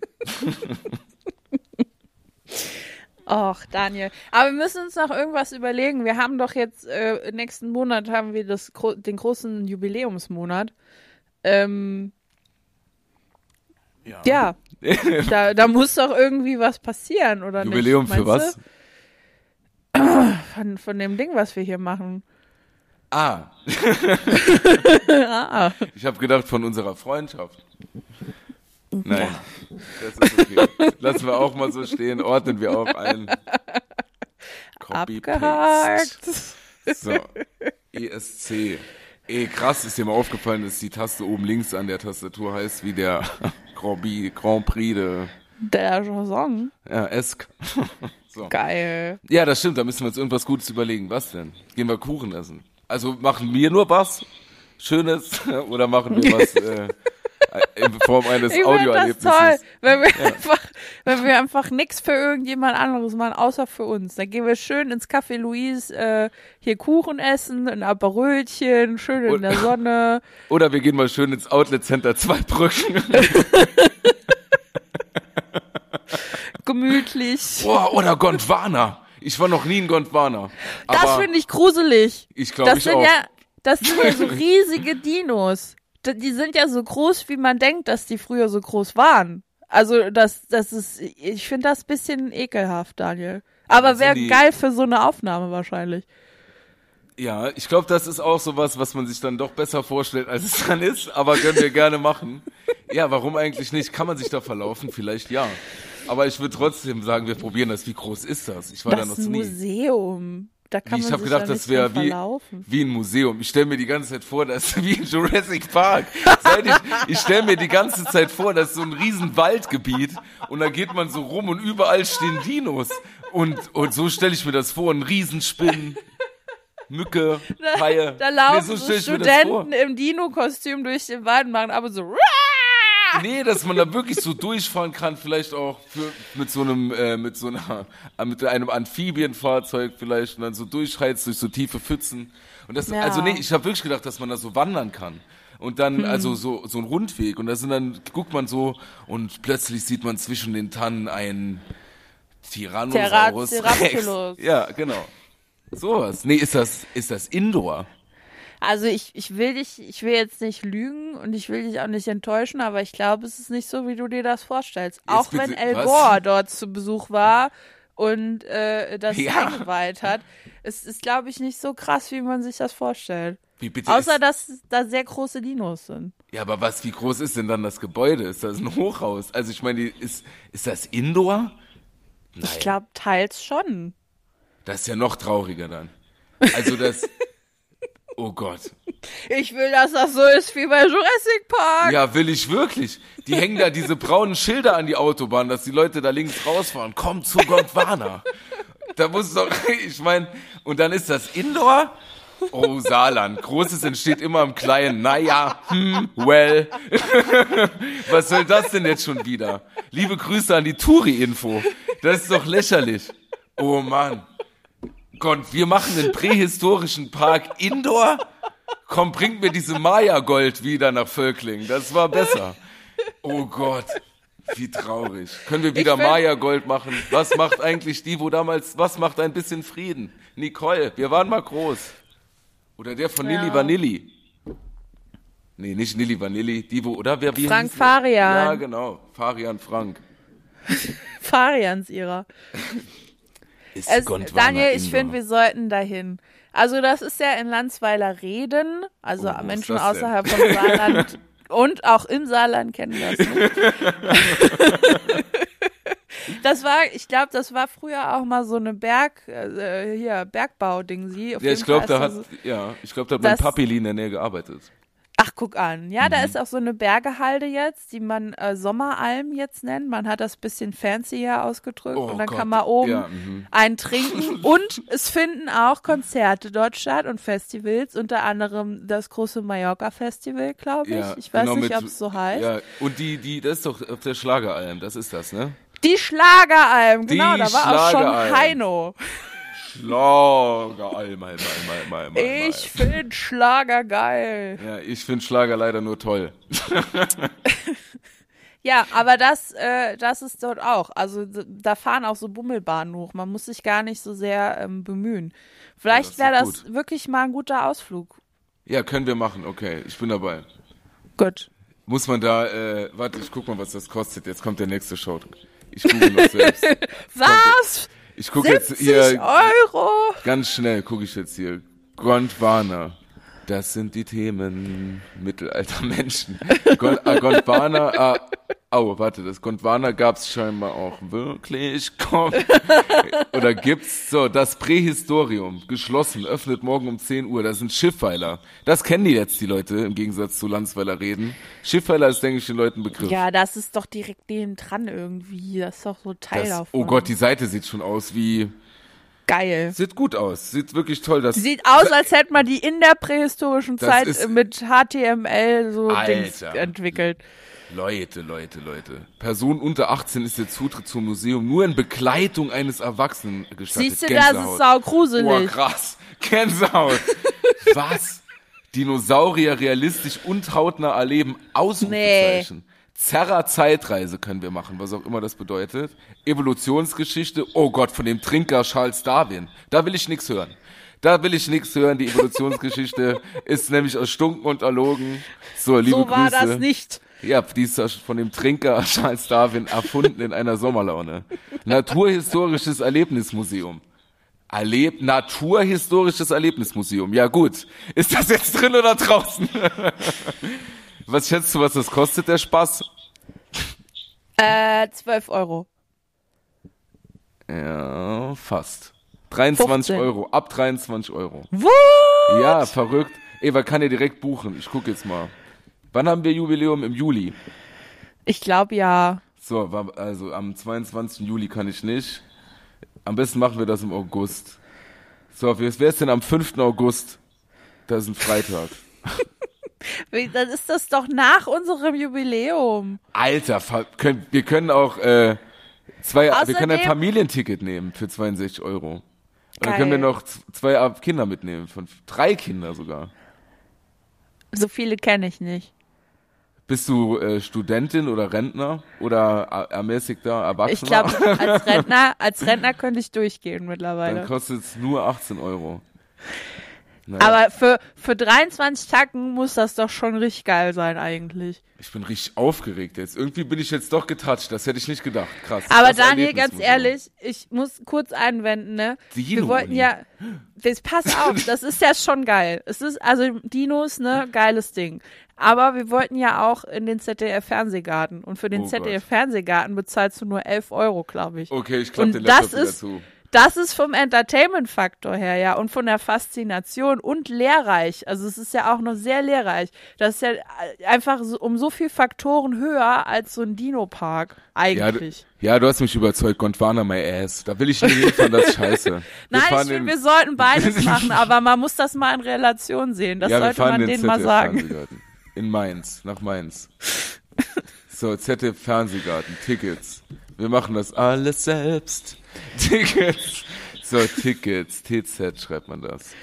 Och, Daniel. Aber wir müssen uns noch irgendwas überlegen. Wir haben doch jetzt, äh, nächsten Monat haben wir das, den großen Jubiläumsmonat. Ähm, ja, da, da muss doch irgendwie was passieren, oder Jubiläum nicht? für Meinst was? Von, von dem Ding, was wir hier machen. Ah, Ah, ich habe gedacht von unserer Freundschaft. Nein, das ist okay. Lassen wir auch mal so stehen, ordnen wir auch ein. Abgehakt. So, ESC. Ey, krass, ist dir mal aufgefallen, dass die Taste oben links an der Tastatur heißt wie der Grand Prix, Grand Prix de Der Song. ja, Esk. so. Geil. Ja, das stimmt, da müssen wir uns irgendwas Gutes überlegen. Was denn? Gehen wir Kuchen essen? Also machen wir nur was Schönes oder machen wir was äh, in Form eines Ich finde das Audioerlebnisses? toll, wenn wir einfach, wenn wir einfach nichts für irgendjemand anderes machen, außer für uns. Dann gehen wir schön ins Café Louise, äh, hier Kuchen essen, ein Aperölchen, schön in Und- der Sonne. Oder wir gehen mal schön ins Outlet Center Zweibrücken. gemütlich. Boah, oder Gondwana. Ich war noch nie in Gondwana. das finde ich gruselig. ich glaube Das ich sind auch. ja, das sind ja so riesige Dinos. Die sind ja so groß, wie man denkt, dass die früher so groß waren. Also das, das ist, ich finde das bisschen ekelhaft, Daniel. Aber wäre geil für so eine Aufnahme wahrscheinlich. Ja, ich glaube, das ist auch sowas, was man sich dann doch besser vorstellt, als es dann ist, aber können wir gerne machen. Ja, warum eigentlich nicht? Kann man sich da verlaufen? Vielleicht ja. Aber ich würde trotzdem sagen, wir probieren das. Wie groß ist das? Ich war da Das noch ist ein nie. Museum. Da kann ich habe gedacht, das wäre wie, wie ein Museum. Ich stelle mir die ganze Zeit vor, das ist wie in Jurassic Park. Ich ich stelle mir die ganze Zeit vor, das ist so ein riesen Waldgebiet und da geht man so rum und überall stehen Dinos. Und, und so stelle ich mir das vor, ein Riesenspinnen, Mücke, Haie. Da laufen so so vor. Studenten im Dino-Kostüm durch den Wald und machen aber so. Nee, dass man da wirklich so durchfahren kann, vielleicht auch für, mit so einem, äh, mit so einer, äh, mit einem Amphibienfahrzeug vielleicht und dann so durchheizt durch so tiefe Pfützen. Und das, Ja. also nee, ich habe wirklich gedacht, dass man da so wandern kann. Und dann, also so, so ein Rundweg. Und da sind dann, guckt man so und plötzlich sieht man zwischen den Tannen ein Tyrannosaurus Rex. Terapulus. Ja, genau. Sowas. Nee, ist das, ist das Indoor? Also ich, ich will dich, ich will jetzt nicht lügen und ich will dich auch nicht enttäuschen, aber ich glaube, es ist nicht so, wie du dir das vorstellst. auch bitte- wenn El was? Gore dort zu Besuch war und äh, das Ja. eingeweiht hat. Es ist, glaube ich, nicht so krass, wie man sich das vorstellt. Wie bitte Außer, ist, dass da sehr große Dinos sind. Ja, aber was, wie groß ist denn dann das Gebäude? Ist das ein Hochhaus? Also ich meine, ist, ist das Indoor? Nein, Ich glaube, teils schon. das ist ja noch trauriger dann. Also das, oh Gott. Ich will, dass das so ist wie bei Jurassic Park. Ja, will ich wirklich. Die hängen da diese braunen Schilder an die Autobahn, dass die Leute da links rausfahren. Komm zu Gondwana. Da muss doch, ich meine, und dann ist das Indoor? Oh, Saarland. Großes entsteht immer im Kleinen. Naja, hm, well. Was soll das denn jetzt schon wieder? Liebe Grüße an die Touri-Info. Das ist doch lächerlich. Oh Mann. Gott, wir machen den prähistorischen Park Indoor? Komm, bringt mir diese Maya-Gold wieder nach Völkling. Das war besser. Oh Gott. Wie traurig. Können wir wieder Maya-Gold machen? Was macht eigentlich die, wo damals, was macht ein bisschen Frieden? Nicole, wir waren mal groß. Oder der von Ja. Nilly Vanilli. Nee, nicht Nilly Vanilli. Die, wo, oder wer, wie Frank? Farian. Ja, genau. Farian Frank. Farians ihrer. Ist Es, Gondwana Daniel, ich finde, wir sollten dahin. Also das ist ja in Landsweiler Reden, also Oh, Menschen außerhalb vom Saarland und auch im Saarland kennen das nicht. das war, ich glaube, das war früher auch mal so eine Berg, äh, hier, Bergbau-Ding, sie. Ja, ich glaube, da hat, ja, ich glaube, da hat mein Papili in der Nähe gearbeitet. Ach, guck an. Ja, Mhm. da ist auch so eine Bergehalde jetzt, die man äh, Sommeralm jetzt nennt. Man hat das bisschen fancier ausgedrückt Oh und dann Gott. kann man oben Ja, mhm. einen trinken und es finden auch Konzerte dort statt und Festivals, unter anderem das große Mallorca Festival, glaube ich. Ja, ich weiß genau, nicht, ob es so heißt. Ja, und die, die, das ist doch auf der Schlageralm, das ist das, ne? Die Schlageralm, Die genau, da war auch schon. Heino. Schlageralm, mal, mal, mal, mal, mal. Ich find Schlager geil. Ja, ich finde Schlager leider nur toll. Ja, aber das, äh, das ist dort auch. Also da fahren auch so Bummelbahnen hoch. Man muss sich gar nicht so sehr ähm, bemühen. Vielleicht das ist wäre doch das wirklich mal ein guter Ausflug. Ja, können wir machen, okay. Ich bin dabei. Gut. Muss man da, äh, warte, ich guck mal, was das kostet. Jetzt kommt der nächste Shot. Ich google noch selbst. Was? Ich gucke jetzt 70 hier Euro? ganz schnell, gucke ich jetzt hier. Gondwana. Das sind die Themen mittelalter Menschen. Gon ah, Gondwana, ah, au, warte, das Gondwana gab's scheinbar auch wirklich. Komm. Oder gibt's so, das Prähistorium, geschlossen, öffnet morgen um 10 Uhr. Das sind Schiffweiler. Das kennen die jetzt, die Leute, im Gegensatz zu Landsweiler reden. Schiffweiler ist, denke ich, den Leuten Begriff. Ja, das ist doch direkt neben dran irgendwie. Das ist doch so Teil das, davon. oh Gott, die Seite sieht schon aus wie, Geil. sieht gut aus, sieht wirklich toll. Das Sieht aus, als hätte man die in der prähistorischen Zeit mit HTML so Alter. Dings entwickelt. Leute, Leute, Leute. Person unter 18 ist der Zutritt zum Museum nur in Begleitung eines Erwachsenen gestattet. Siehst du, das ist Gänsehaut. sau Boah, gruselig. krass. Gänsehaut. Was? Dinosaurier realistisch und hautnah erleben? Ausrufezeichen. Zerrer Zeitreise können wir machen, was auch immer das bedeutet. Evolutionsgeschichte. Oh Gott, von dem Trinker Charles Darwin. Da will ich nichts hören. Da will ich nichts hören. Die Evolutionsgeschichte ist nämlich erstunken und erlogen. So, liebe so war Grüße. das nicht. Ja, die ist von dem Trinker Charles Darwin erfunden in einer Sommerlaune. Naturhistorisches Erlebnismuseum. Erleb Naturhistorisches Erlebnismuseum. Ja gut. Ist das jetzt drin oder draußen? was schätzt du, was das kostet, der Spaß? Äh, 12 Euro. Ja, fast. 23 15. Euro. Ab 23 Euro. What? Ja, verrückt. Eva kann ja direkt buchen. Ich guck jetzt mal. Wann haben wir Jubiläum? Im Juli. Ich glaube ja. So, also am 22. Juli kann ich nicht. Am besten machen wir das im August. So, wäre es denn am 5. August? Das ist ein Freitag. Dann ist das doch nach unserem Jubiläum. Alter, wir können auch äh, zwei, wir können ein Außerdem- Familienticket nehmen für 62 Euro. Und dann können wir noch zwei Kinder mitnehmen, von drei Kinder sogar. So viele kenne ich nicht. Bist du äh, Studentin oder Rentner oder er- ermäßigter Erwachsener? Ich glaube, als Rentner, als Rentner könnte ich durchgehen Dann mittlerweile. kostet es nur 18 Euro. Naja, Aber für, für 23 Tacken muss das doch schon richtig geil sein eigentlich. ich bin richtig aufgeregt jetzt. Irgendwie bin ich jetzt doch getoucht. Das hätte ich nicht gedacht. Krass. Aber Das Daniel, ganz Erlebnismuseum. ehrlich, ich muss kurz einwenden, ne? Dino Wir wollten ja, das, pass auf, das ist ja schon geil. Es ist, also Dinos, ne, geiles Ding. Aber wir wollten ja auch in den ZDF-Fernsehgarten. Und für den Oh. ZDF-Fernsehgarten bezahlst du nur 11 Euro, glaube ich. Okay, ich klappe den das Laptop wieder ist- zu. Das ist vom Entertainment-Faktor her, ja, und von der Faszination und lehrreich. Also es ist ja auch noch sehr lehrreich. Das ist ja äh, einfach so, um so viel Faktoren höher als so ein Dino-Park Ja, eigentlich. du, ja, du hast mich überzeugt. Gondwana my ass. Da will ich nie hinfahren, das ist scheiße. Wir Nein, ich finde, wir sollten beides machen, aber man muss das mal in Relation sehen. Das ja, sollte man den denen mal sagen. In Mainz, nach Mainz. So, ZDF Fernsehgarten, Tickets. Wir machen das alles selbst. Tickets. So, Tickets, TZ schreibt man das.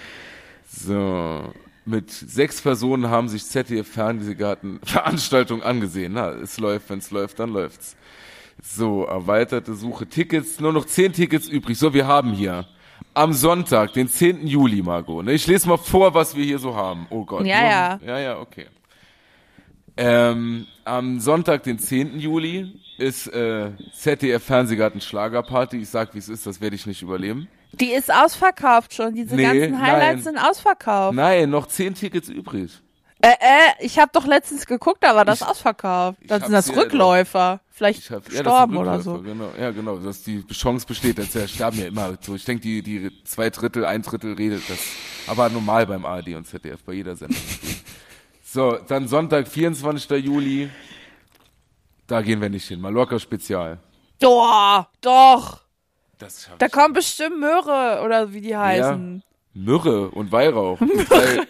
So, mit sechs Personen haben sich ZDF Fernsehgarten Veranstaltung angesehen. Na, es läuft, wenn es läuft, dann läuft's. So, erweiterte Suche Tickets, nur noch zehn Tickets übrig. So, wir haben hier am Sonntag, den 10. Juli, Margot. Ne, ich lese mal vor, was wir hier so haben. Oh Gott. Ja, ja. Ja, ja, okay. Ähm, am Sonntag, den 10. Juli, ist äh, ZDF Fernsehgarten Schlagerparty. Ich sag, wie es ist, das werde ich nicht überleben. Die ist ausverkauft schon. Diese Nee, ganzen Highlights nein. sind ausverkauft. Nein, noch zehn Tickets übrig. Äh, äh, ich habe doch letztens geguckt, da war das Ich- ausverkauft. Das sind das Rückläufer. Vielleicht Ich hab, ja, das gestorben sind oder so. Genau, ja, genau, dass die Chance besteht, dass ja sterben ja immer so. Ich denke, die, die zwei Drittel, ein Drittel redet das. Aber normal beim ARD und ZDF, bei jeder Sendung. so, dann Sonntag, 24. Juli. Da gehen wir nicht hin. Mallorca Spezial. Doch, doch. Da kommt bestimmt Möhre oder wie die heißen. Myrrhe und Weihrauch. Die drei,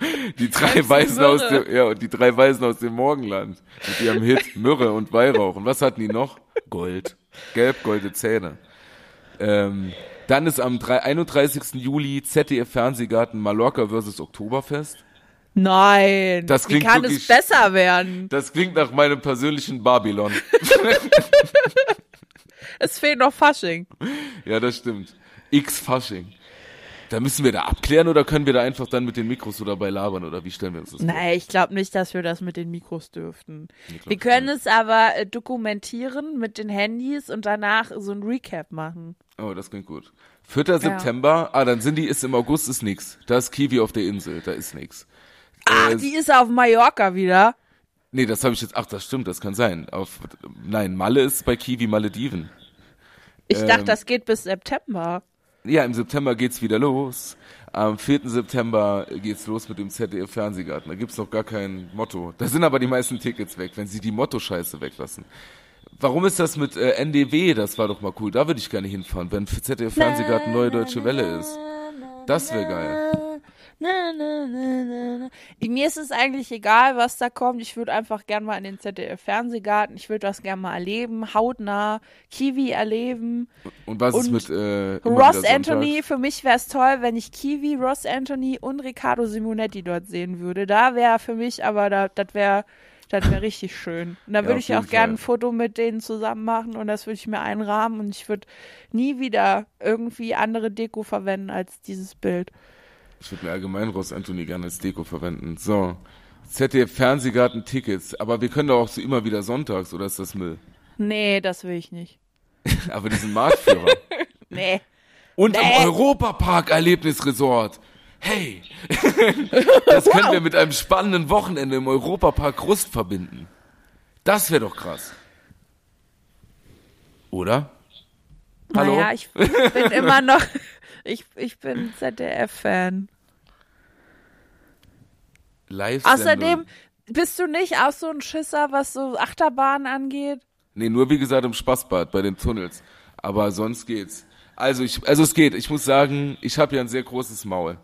die drei Weisen aus dem, ja, die drei Weisen aus dem Morgenland. Mit ihrem Hit Myrrhe und Weihrauch. Und was hatten die noch? Gold. Gelb, golde Zähne. Ähm, dann ist am drei- 31. Juli ZDF Fernsehgarten Mallorca versus Oktoberfest. Nein. Das klingt Wie kann wirklich- es besser werden? Das klingt nach meinem persönlichen Babylon. Es fehlt noch Fasching. ja, das stimmt. X-Fasching. Da müssen wir da abklären oder können wir da einfach dann mit den Mikros so dabei labern oder wie stellen wir uns das vor? Nein, ich glaube nicht, dass wir das mit den Mikros dürften. Nee, Wir können nicht. es aber äh, dokumentieren mit den Handys und danach so ein Recap machen. Oh, das klingt gut. 4. September, ah, dann sind die, ist im August ist nix. Da ist Kiwi auf der Insel, da ist nix. Ah, Äh, die ist auf Mallorca wieder. Nee, das habe ich jetzt, ach, das stimmt, das kann sein. Auf, nein, Malle ist bei Kiwi Malediven. Ich ähm, dachte, das geht bis September. Ja, im September geht's wieder los. Am 4. September geht's los mit dem ZDF Fernsehgarten. Da gibt's noch gar kein Motto. Da sind aber die meisten Tickets weg, wenn sie die Motto-Scheiße weglassen. Warum ist das mit äh, NDW? Das war doch mal cool. Da würde ich gerne hinfahren, wenn ZDF Fernsehgarten neue deutsche Welle ist. Das wäre geil. Na, na, na. Mir ist es eigentlich egal, was da kommt. Ich würde einfach gern mal in den ZDF-Fernsehgarten. Ich würde das gern mal erleben, hautnah, Kiwi erleben. Und was ist Und mit äh, Ross? Anthony, für mich wäre es toll, wenn ich Kiwi, Ross Anthony und Riccardo Simonetti dort sehen würde. Da wäre für mich, aber da, das wäre das wäre richtig schön. Und da Ja, würde ich auch gerne ein. Foto mit denen zusammen machen und das würde ich mir einrahmen und ich würde nie wieder irgendwie andere Deko verwenden als dieses Bild. Ich würde mir allgemein Ross Anthony gerne als Deko verwenden. So. ZDF Fernsehgarten Tickets. Aber wir können doch auch so immer wieder sonntags, oder ist das Müll? Nee, das will ich nicht. Aber diesen Marktführer. Nee. Und im Nee. Europapark Erlebnisresort. Hey, das können wir mit einem spannenden Wochenende im Europapark Rust verbinden. Das wäre doch krass. Oder? Hallo? Naja, ich bin immer noch, ich, ich bin ZDF-Fan. live Außerdem bist du nicht auch so ein Schisser, was so Achterbahnen angeht? Nee, nur wie gesagt im Spaßbad bei den Tunnels. Aber sonst geht's. Also ich, also es geht. Ich muss sagen, ich habe ja ein sehr großes Maul.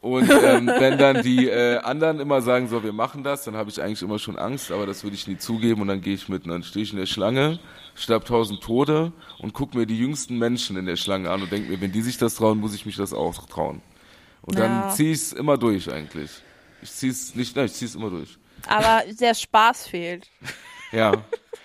Und ähm, wenn dann die äh, anderen immer sagen, so wir machen das, dann habe ich eigentlich immer schon Angst, aber das würde ich nie zugeben und dann gehe ich mit und dann stehe ich in der Schlange, sterb tausend Tode und guck mir die jüngsten Menschen in der Schlange an und denke mir, wenn die sich das trauen, muss ich mich das auch trauen. Und dann Ja. zieh ich's immer durch eigentlich. Ich zieh's nicht, nein, ich zieh's immer durch. Aber der Spaß fehlt. Ja.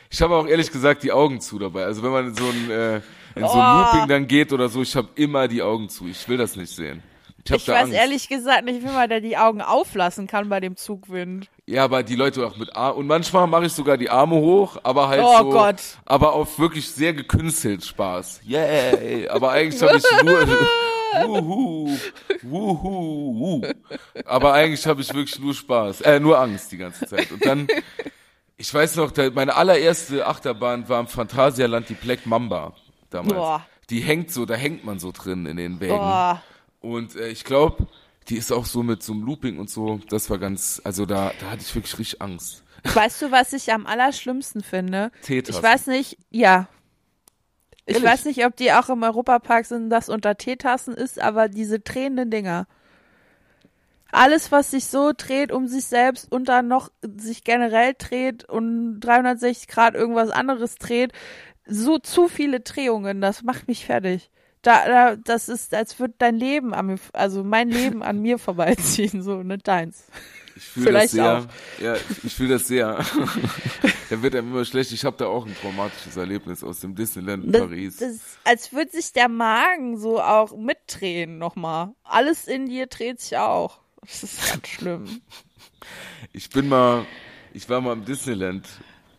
Ich habe auch ehrlich gesagt die Augen zu dabei. Also wenn man in so ein, äh, in so Oh. ein Looping dann geht oder so, ich habe immer die Augen zu. Ich will das nicht sehen. Ich habe Ich weiß Angst. ehrlich gesagt nicht, wie man da die Augen auflassen kann bei dem Zugwind. Ja, aber die Leute auch mit Arm und manchmal mache ich sogar die Arme hoch, aber halt Oh so, Gott. aber auf wirklich sehr gekünstelt Spaß. Yay! Aber eigentlich habe ich nur wuhu, wuhu, wuhu. Aber eigentlich habe ich wirklich nur Spaß, äh, nur Angst die ganze Zeit. Und dann, ich weiß noch, meine allererste Achterbahn war im Phantasialand die Black Mamba damals. Boah. Die hängt so, da hängt man so drin in den Wägen. Boah. Und äh, ich glaube, die ist auch so mit so einem Looping und so. Das war ganz, also da, da hatte ich wirklich richtig Angst. Weißt du, was ich am allerschlimmsten finde? Teetassen. Ich weiß nicht, ja. Ich Ehrlich? weiß nicht, ob die auch im Europapark sind, das unter Teetassen ist, aber diese drehenden Dinger. Alles, was sich so dreht um sich selbst und dann noch sich generell dreht und 360 Grad irgendwas anderes dreht, so zu viele Drehungen, das macht mich fertig. Da, da, das ist, als würde dein Leben an mir, also mein Leben an mir vorbeiziehen, so, nicht deins. Ich fühle das sehr. auch. Ja, ich fühle das sehr. da wird einem immer schlecht. Ich habe da auch ein traumatisches Erlebnis aus dem Disneyland in Das, Paris. das, als würde sich der Magen so auch mitdrehen nochmal. Alles in dir dreht sich auch. Das ist ganz schlimm. Ich bin mal, ich war mal im Disneyland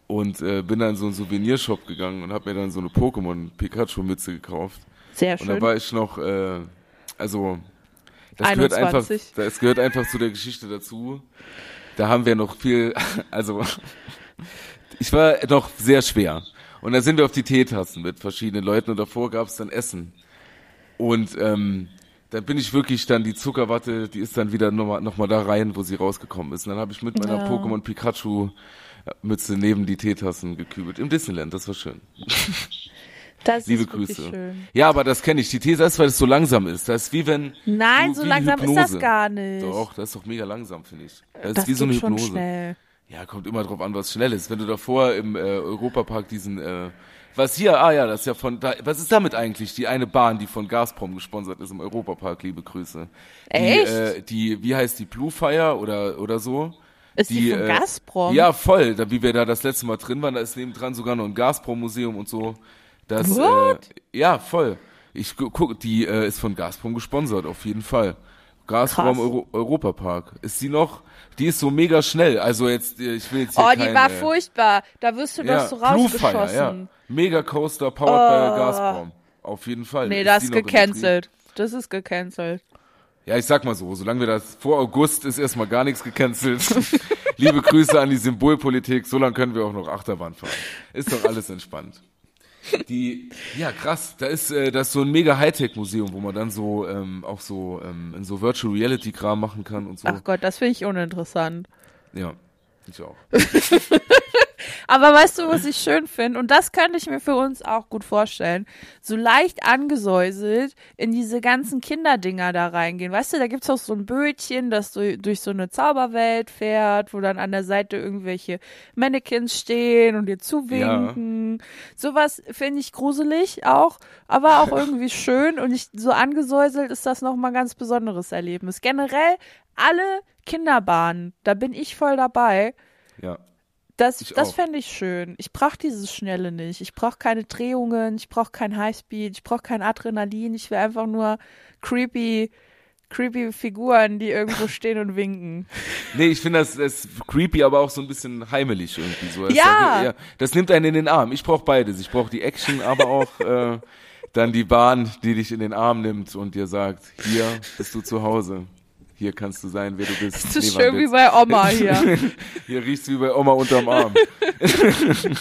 und äh, bin dann in so einen Souvenirshop gegangen und habe mir dann so eine Pokémon Pikachu Mütze gekauft. Sehr Und dann schön. war ich noch, äh, also das gehört 21. einfach, das gehört einfach zu der Geschichte dazu. Da haben wir noch viel, also ich war noch sehr schwer. Und da sind wir auf die Teetassen mit verschiedenen Leuten und davor gab es dann Essen. Und ähm, dann bin ich wirklich dann die Zuckerwatte, die ist dann wieder nochmal noch mal da rein, wo sie rausgekommen ist. Und dann habe ich mit meiner Ja. Pokémon Pikachu Mütze neben die Teetassen gekübelt. Im Disneyland, das war schön. Das Liebe ist Grüße. schön. Ja, aber das kenne ich. Die These ist, weil es so langsam ist. Das ist wie wenn. Nein, du- so langsam ist Hypnose. das gar nicht. Doch, das ist doch mega langsam, finde ich. Das, das ist wie so eine geht schon Hypnose. schnell. Ja, kommt immer drauf an, was schnell ist. Wenn du davor im äh, Europapark diesen äh, Was hier, ah ja, das ist ja von, da, was ist damit eigentlich? Die eine Bahn, die von Gazprom gesponsert ist im Europapark, liebe Grüße. Die, Echt? Äh, die, wie heißt die, Blue Fire oder, oder so? Ist die, von äh, Gazprom? Ja, voll. Da, wie wir da das letzte Mal drin waren, da ist nebendran sogar noch ein Gazprom-Museum und so. Das? Äh, ja, voll. Ich gu- guck, die äh, ist von Gazprom gesponsert, auf jeden Fall. Gazprom. Euro Europapark. Ist sie noch? Die ist so mega schnell. Also jetzt, äh, ich will jetzt hier Oh, die kein, war äh, furchtbar. Da wirst du doch ja, so Blue Fire, rausgeschossen. ja. Mega Coaster powered by Oh. Gazprom. Auf jeden Fall. Nee, das die ist noch in gecancelt. Das ist gecancelt. Ja, ich sag mal so, solange wir das vor August ist erstmal gar nichts gecancelt. Liebe Grüße an die Symbolpolitik, so lange können wir auch noch Achterbahn fahren. Ist doch alles entspannt. Die, ja krass, da ist äh, das ist so ein mega Hightech-Museum, wo man dann so ähm, auch so ähm, in so Virtual Reality Kram machen kann und so. Ach Gott, das finde ich uninteressant. Ja, ich auch. Aber weißt du, was ich schön finde? Und das könnte ich mir für uns auch gut vorstellen. So leicht angesäuselt in diese ganzen Kinderdinger da reingehen. Weißt du, da gibt's auch so ein Bötchen, das durch, durch so eine Zauberwelt fährt, wo dann an der Seite irgendwelche Mannequins stehen und dir zuwinken. Sowas finde ich gruselig auch, aber auch irgendwie schön. Und ich, so angesäuselt ist das nochmal ein ganz besonderes Erlebnis. Generell alle Kinderbahnen, da bin ich voll dabei. Ja. Das, Ich das fände ich schön. Ich brauche dieses Schnelle nicht. Ich brauche keine Drehungen, ich brauche kein Highspeed, ich brauche kein Adrenalin. Ich will einfach nur creepy, creepy Figuren, die irgendwo stehen und winken. Nee, ich finde das, das creepy, aber auch so ein bisschen heimelig irgendwie so. Das, Ja. ja, das nimmt einen in den Arm. Ich brauche beides. Ich brauche die Action, aber auch äh, dann die Bahn, die dich in den Arm nimmt und dir sagt, hier bist du zu Hause. Hier kannst du sein, wer du bist. Das ist Nee, schön wie bei Oma hier. Hier riecht's wie bei Oma unterm Arm.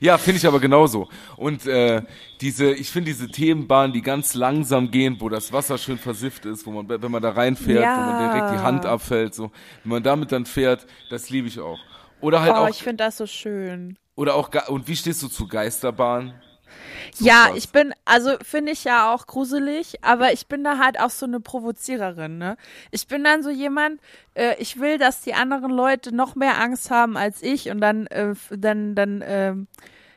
ja, finde ich aber genauso. Und äh, diese, ich finde diese Themenbahnen, die ganz langsam gehen, wo das Wasser schön versifft ist, wo man, wenn man da reinfährt, wo man Ja. direkt die Hand abfällt, so, wenn man damit dann fährt, das liebe ich auch. Oder halt Oh, auch, ich finde das so schön. oder auch, und wie stehst du zu Geisterbahnen? So ja, krass. ich bin, also finde ich ja auch gruselig, aber ich bin da halt auch so eine Provoziererin, ne? Ich bin dann so jemand, äh, ich will, dass die anderen Leute noch mehr Angst haben als ich und dann, äh, dann, dann, ähm,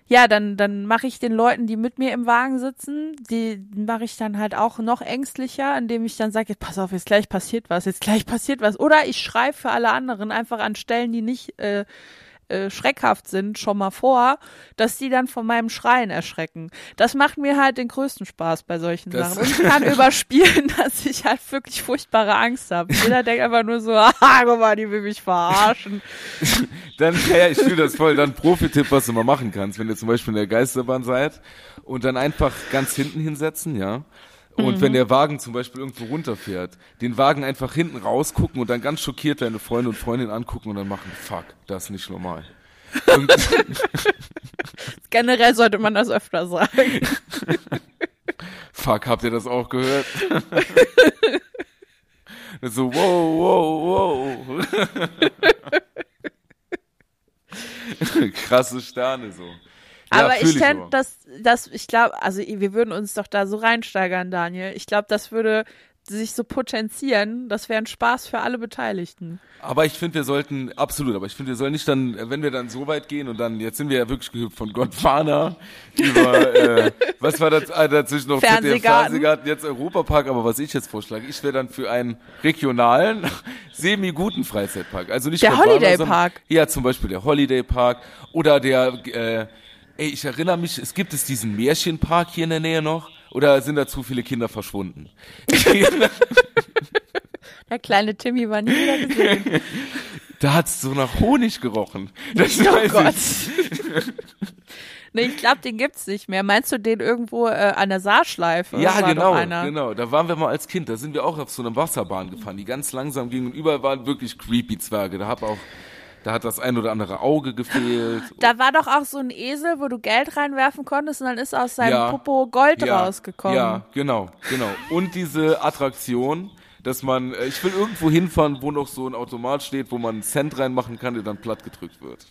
ja, dann, dann mache ich den Leuten, die mit mir im Wagen sitzen, die mache ich dann halt auch noch ängstlicher, indem ich dann sage, jetzt pass auf, jetzt gleich passiert was, jetzt gleich passiert was. Oder ich schreibe für alle anderen einfach an Stellen, die nicht äh, äh, schreckhaft sind, schon mal vor, dass die dann von meinem Schreien erschrecken. Das macht mir halt den größten Spaß bei solchen Das- Sachen. Und ich kann überspielen, dass ich halt wirklich furchtbare Angst habe. Jeder denkt einfach nur so, ah, guck mal, die will mich verarschen. Dann, ja, ja, ich fühle das voll. Dann Profi-Tipp, was du mal machen kannst, wenn ihr zum Beispiel in der Geisterbahn seid und dann einfach ganz hinten hinsetzen, ja. Und wenn der Wagen zum Beispiel irgendwo runterfährt, den Wagen einfach hinten rausgucken und dann ganz schockiert deine Freunde und Freundin angucken und dann machen, fuck, das ist nicht normal. Generell sollte man das öfter sagen. fuck, habt ihr das auch gehört? so, wow, wow, wow. Krasse Sterne so. Aber ich fände das, das, ich glaube, also wir würden uns doch da so reinsteigern, Daniel. Ich glaube, das würde sich so potenzieren. Das wäre ein Spaß für alle Beteiligten. Aber ich finde, wir sollten, absolut, aber ich finde, wir sollen nicht dann, wenn wir dann so weit gehen und dann, jetzt sind wir ja wirklich gehüpft von Gondwana über, äh, was war das, ah, dazwischen noch ZDF Fernsehgarten. Fernsehgarten, jetzt Europapark, aber was ich jetzt vorschlage, ich wäre dann für einen regionalen, semi-guten Freizeitpark. Also nicht Der Gondwana, Holiday sondern- Park. Ja, zum Beispiel der Holiday Park oder der, äh, ey, ich erinnere mich, es gibt es diesen Märchenpark hier in der Nähe noch? Oder sind da zu viele Kinder verschwunden? Der kleine Timmy war nie wieder gesehen. da hat's so nach Honig gerochen. Das Oh weiß Gott. ich. nee, ich glaube, den gibt's nicht mehr. Meinst du den irgendwo äh, an der Saarschleife? Ja, genau, einer. genau. Da waren wir mal als Kind. Da sind wir auch auf so einer Wasserbahn gefahren, die ganz langsam ging und überall waren wirklich creepy Zwerge. Da hab auch, da hat das ein oder andere Auge gefehlt. Da war doch auch so ein Esel, wo du Geld reinwerfen konntest und dann ist aus seinem Ja. Popo Gold ja, rausgekommen. Ja, genau, genau. Und diese Attraktion, dass man, äh, ich will irgendwo hinfahren, wo noch so ein Automat steht, wo man einen Cent reinmachen kann, der dann platt gedrückt wird.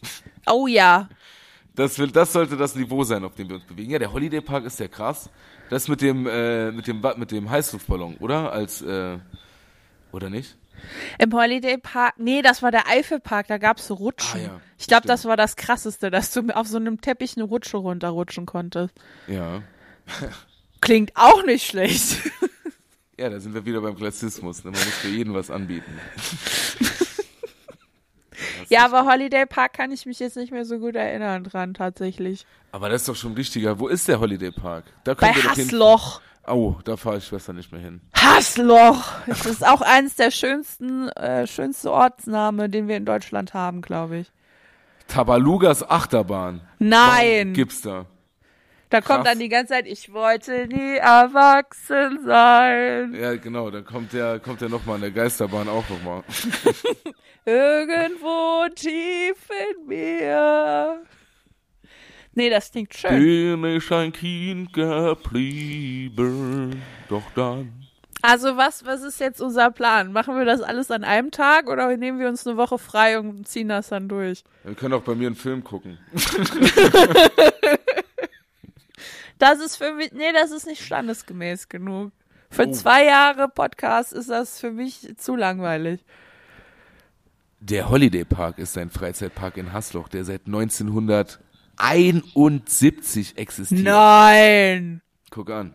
Oh ja. Das, will, das sollte das Niveau sein, auf dem wir uns bewegen. Ja, der Holiday Park ist ja krass. Das mit dem, äh, mit dem, mit dem Heißluftballon, oder? Als, äh, Oder nicht? Im Holiday Park, nee, das war der Eifelpark, da gab's so Rutschen. Ah, ja, ich glaube, das war das krasseste, dass du auf so einem Teppich eine Rutsche runterrutschen konntest. Ja. Klingt auch nicht schlecht. Ja, da sind wir wieder beim Klassismus. Ne? Man muss für jeden was anbieten. ja, aber Holiday Park kann ich mich jetzt nicht mehr so gut erinnern dran, tatsächlich. Aber das ist doch schon richtiger. Wo ist der Holiday Park? Da Bei Hassloch. Oh, da fahre ich besser nicht mehr hin. Hassloch! Das ist auch eines der schönsten, äh, schönste Ortsname, den wir in Deutschland haben, glaube ich. Tabalugas Achterbahn. Nein! Gibt's da. Da kommt krass. dann die ganze Zeit, ich wollte nie erwachsen sein. Ja, genau, da kommt der, kommt der nochmal in der Geisterbahn auch nochmal. Irgendwo tief in mir. Nee, das klingt schön. Bin ich ein Kind geblieben, doch dann. Also was, was ist jetzt unser Plan? Machen wir das alles an einem Tag oder nehmen wir uns eine Woche frei und ziehen das dann durch? Wir können auch bei mir einen Film gucken. Das ist für mich, nee, das ist nicht standesgemäß genug. Für Oh. zwei Jahre Podcast ist das für mich zu langweilig. Der Holiday Park ist ein Freizeitpark in Hasloch, der seit 1971 existiert. Nein! Guck an.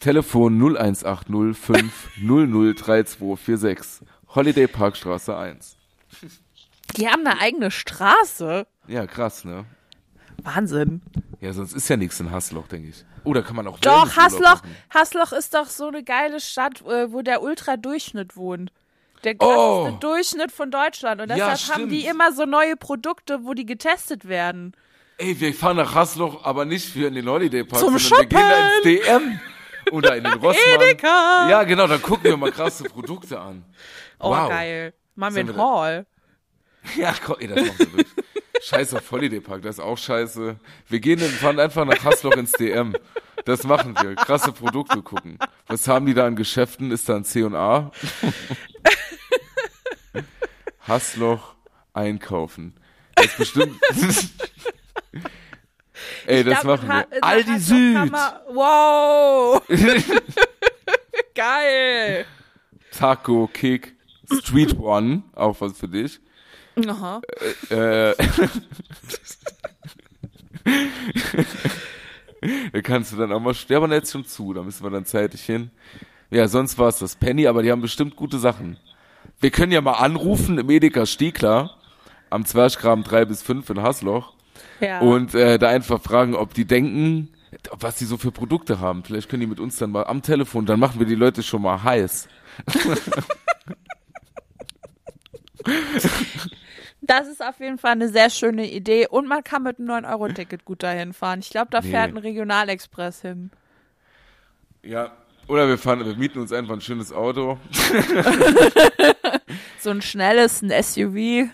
Telefon 0180 5003246. Holiday Parkstraße 1. Die haben eine eigene Straße. Ja, krass, ne? Wahnsinn. Ja, sonst ist ja nichts in Hasloch, denke ich. Oh, da kann man auch Doch, Hassloch. Hassloch ist doch so eine geile Stadt, äh, wo der Ultradurchschnitt wohnt. Der Oh. krasseste Durchschnitt von Deutschland. Und Ja, deshalb haben die immer so neue Produkte, wo die getestet werden. Ey, wir fahren nach Hasloch, aber nicht für den Holiday Park, Zum sondern wir gehen da ins DM. Oder in den Rossmann. Edeka. Ja, genau, dann gucken wir mal krasse Produkte an. Oh, wow. geil. Machen wir da- Hall. Ja, komm, ey, das machen wir durch. Scheiß auf Holiday Park, das ist auch scheiße. Wir gehen in, fahren einfach nach Hasloch ins DM. Das machen wir. Krasse Produkte gucken. Was haben die da an Geschäften? Ist da ein C&A? Hasloch einkaufen. Das ist bestimmt. ey, das glaub, machen wir. Aldi Hassloch Süd. Wow. geil. Taco, Kick, Street One, auch was für dich. Aha. Äh, da kannst du dann auch mal sterben, jetzt schon zu, da müssen wir dann zeitig hin. Ja, sonst war es das Penny, aber die haben bestimmt gute Sachen. Wir können ja mal anrufen im Edeka Stiegler am Zwerchgraben 3 bis 5 in Hasloch Ja. und äh, da einfach fragen, ob die denken, was die so für Produkte haben. Vielleicht können die mit uns dann mal am Telefon, dann machen wir die Leute schon mal heiß. Das ist auf jeden Fall eine sehr schöne Idee. Und man kann mit einem 9-Euro-Ticket gut dahin fahren. Ich glaube, da Nee. fährt ein Regionalexpress hin. Ja. Oder wir fahren, wir mieten uns einfach ein schönes Auto. So ein schnelles, ein SUV.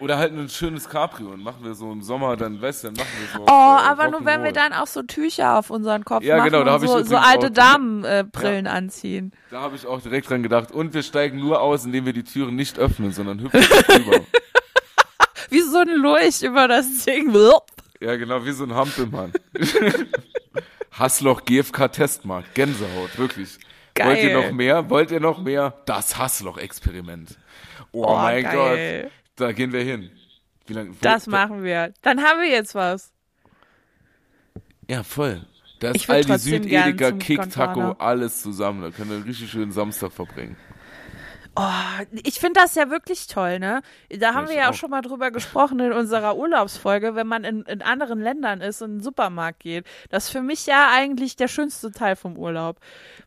Oder halt ein schönes Cabrio und machen wir so im Sommer, dann du, dann machen wir so. Oh, äh, aber nur wenn wir dann auch so Tücher auf unseren Kopf Ja, machen genau, da und ich so, so alte Damenbrillen äh, Brillen anziehen. Da habe ich auch direkt dran gedacht. Und wir steigen nur aus, indem wir die Türen nicht öffnen, sondern hüpfen drüber. Wie so ein Lurch über das Ding. Ja, genau, wie so ein Hampelmann. Hassloch GFK Testmarkt. Gänsehaut, wirklich. Geil. Wollt ihr noch mehr? Wollt ihr noch mehr? Das Hassloch-Experiment. Oh, Oh, mein geil. Gott. Da gehen wir hin. Wie lange? Das wo- machen wir. Dann haben wir jetzt was. Ja, voll. Da ist würd Aldi trotzdem Süd, gern Edeka, zum Kick. Taco, alles zusammen. Da können wir einen richtig schönen Samstag verbringen. Oh, ich finde das ja wirklich toll, ne? Da haben Ich wir ja auch auch. schon mal drüber gesprochen in unserer Urlaubsfolge, wenn man in, in anderen Ländern ist und in den Supermarkt geht. Das ist für mich ja eigentlich der schönste Teil vom Urlaub.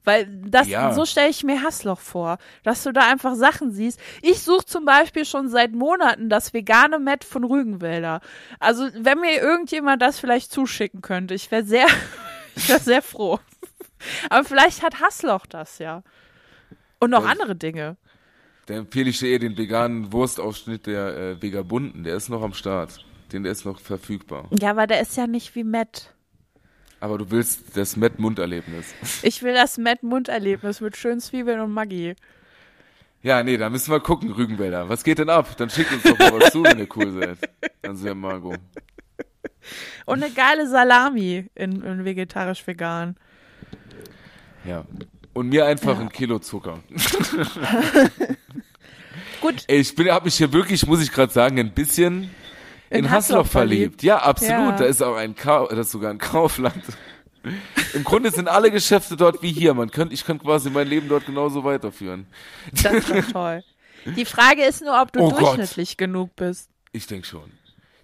Weil das, Ja. so stelle ich mir Hassloch vor, dass du da einfach Sachen siehst. Ich suche zum Beispiel schon seit Monaten das vegane Met von Rügenwälder. Also, wenn mir irgendjemand das vielleicht zuschicken könnte, ich wäre sehr, ich wäre sehr froh. Aber vielleicht hat Hassloch das ja. Und noch Das- andere Dinge. Da empfehle ich dir eher den veganen Wurstausschnitt der äh, Vegabunden. Der ist noch am Start. Den der ist noch verfügbar. Ja, aber der ist ja nicht wie Matt. Aber du willst das Met-Munderlebnis. Ich will das Matt-Munderlebnis mit schönen Zwiebeln und Maggi. Ja, nee, da müssen wir gucken, Rügenwälder. Was geht denn ab? Dann schickt uns doch mal was zu, wenn ihr cool seid. Dann sind wir Margot. Und eine geile Salami in, in vegetarisch-vegan. Ja. Und mir einfach ein Kilo Zucker. Gut, ich bin, hab mich hier wirklich, muss ich gerade sagen, ein bisschen in, In Hassloch verliebt. verliebt. Ja, absolut. Ja. Da ist auch ein Kau das ist sogar ein Kaufland. Im Grunde sind alle Geschäfte dort wie hier. Man könnte, ich könnte quasi mein Leben dort genauso weiterführen. das ist doch toll. Die Frage ist nur, ob du Oh Gott. durchschnittlich genug bist. Ich denke schon.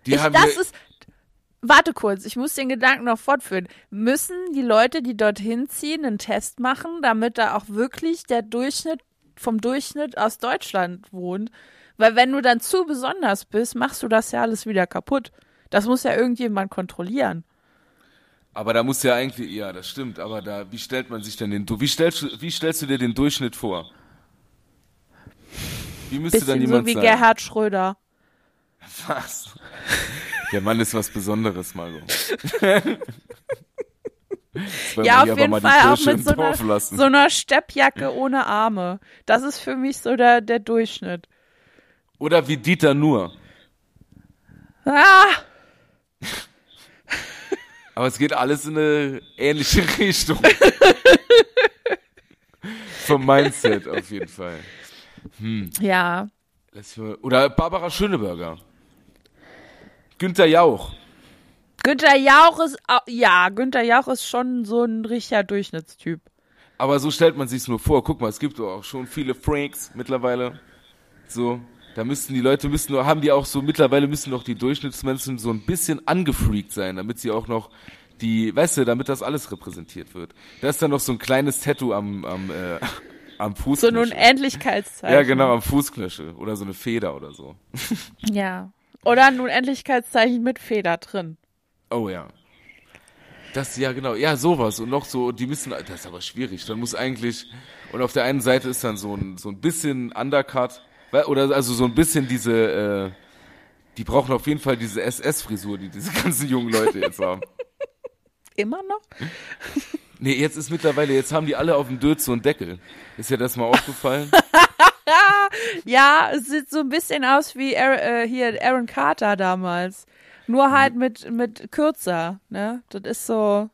Die Ich, haben das ist. Warte kurz, ich muss den Gedanken noch fortführen. Müssen die Leute, die dorthin ziehen, einen Test machen, damit da auch wirklich der Durchschnitt vom Durchschnitt aus Deutschland wohnt? Weil wenn du dann zu besonders bist, machst du das ja alles wieder kaputt. Das muss ja irgendjemand kontrollieren. aber da muss ja eigentlich, ja, das stimmt. Aber da, wie stellt man sich denn den, Du- wie stellst, du- wie stellst du dir den Durchschnitt vor? Wie müsste dann Bisschen jemand so wie sein? Gerhard Schröder. Was? Der Mann ist was Besonderes, Margot. Ja, auf jeden Fall auch mit so einer, so einer Steppjacke ohne Arme. Das ist für mich so der, der Durchschnitt. Oder wie Dieter Nur. Ah! Aber es geht alles in eine ähnliche Richtung. Vom Mindset auf jeden Fall. Ja. Ich mal- Oder Barbara Schöneberger. Günther Jauch. Günther Jauch ist, ja, Günther Jauch ist schon so ein richtiger Durchschnittstyp. Aber so stellt man sich's nur vor. Guck mal, es gibt doch auch schon viele Franks mittlerweile. So, da müssten die Leute müssen nur, haben die auch so, mittlerweile müssen doch die Durchschnittsmenschen so ein bisschen angefreakt sein, damit sie auch noch die, weißt du, damit das alles repräsentiert wird. Da ist dann noch so ein kleines Tattoo am, am, äh, am So ein. Unendlichkeitszeichen. ja, genau, am Fußknöchel. Oder so eine Feder oder so. Ja. Oder ein Unendlichkeitszeichen mit Feder drin. Oh ja. Das, ja, genau. Ja, sowas. Und noch so, die müssen, das ist aber schwierig. Dann muss eigentlich, und auf der einen Seite ist dann so ein, so ein bisschen Undercut, oder also so ein bisschen diese, äh, die brauchen auf jeden Fall diese SS-Frisur, die diese ganzen jungen Leute jetzt haben. Immer noch? Nee, jetzt ist mittlerweile, jetzt haben die alle auf dem Dötz so einen Deckel. Ist dir das mal aufgefallen? Ja, es sieht so ein bisschen aus wie Aaron, äh, hier Aaron Carter damals. Nur halt mit, mit kürzer, ne? Das ist so.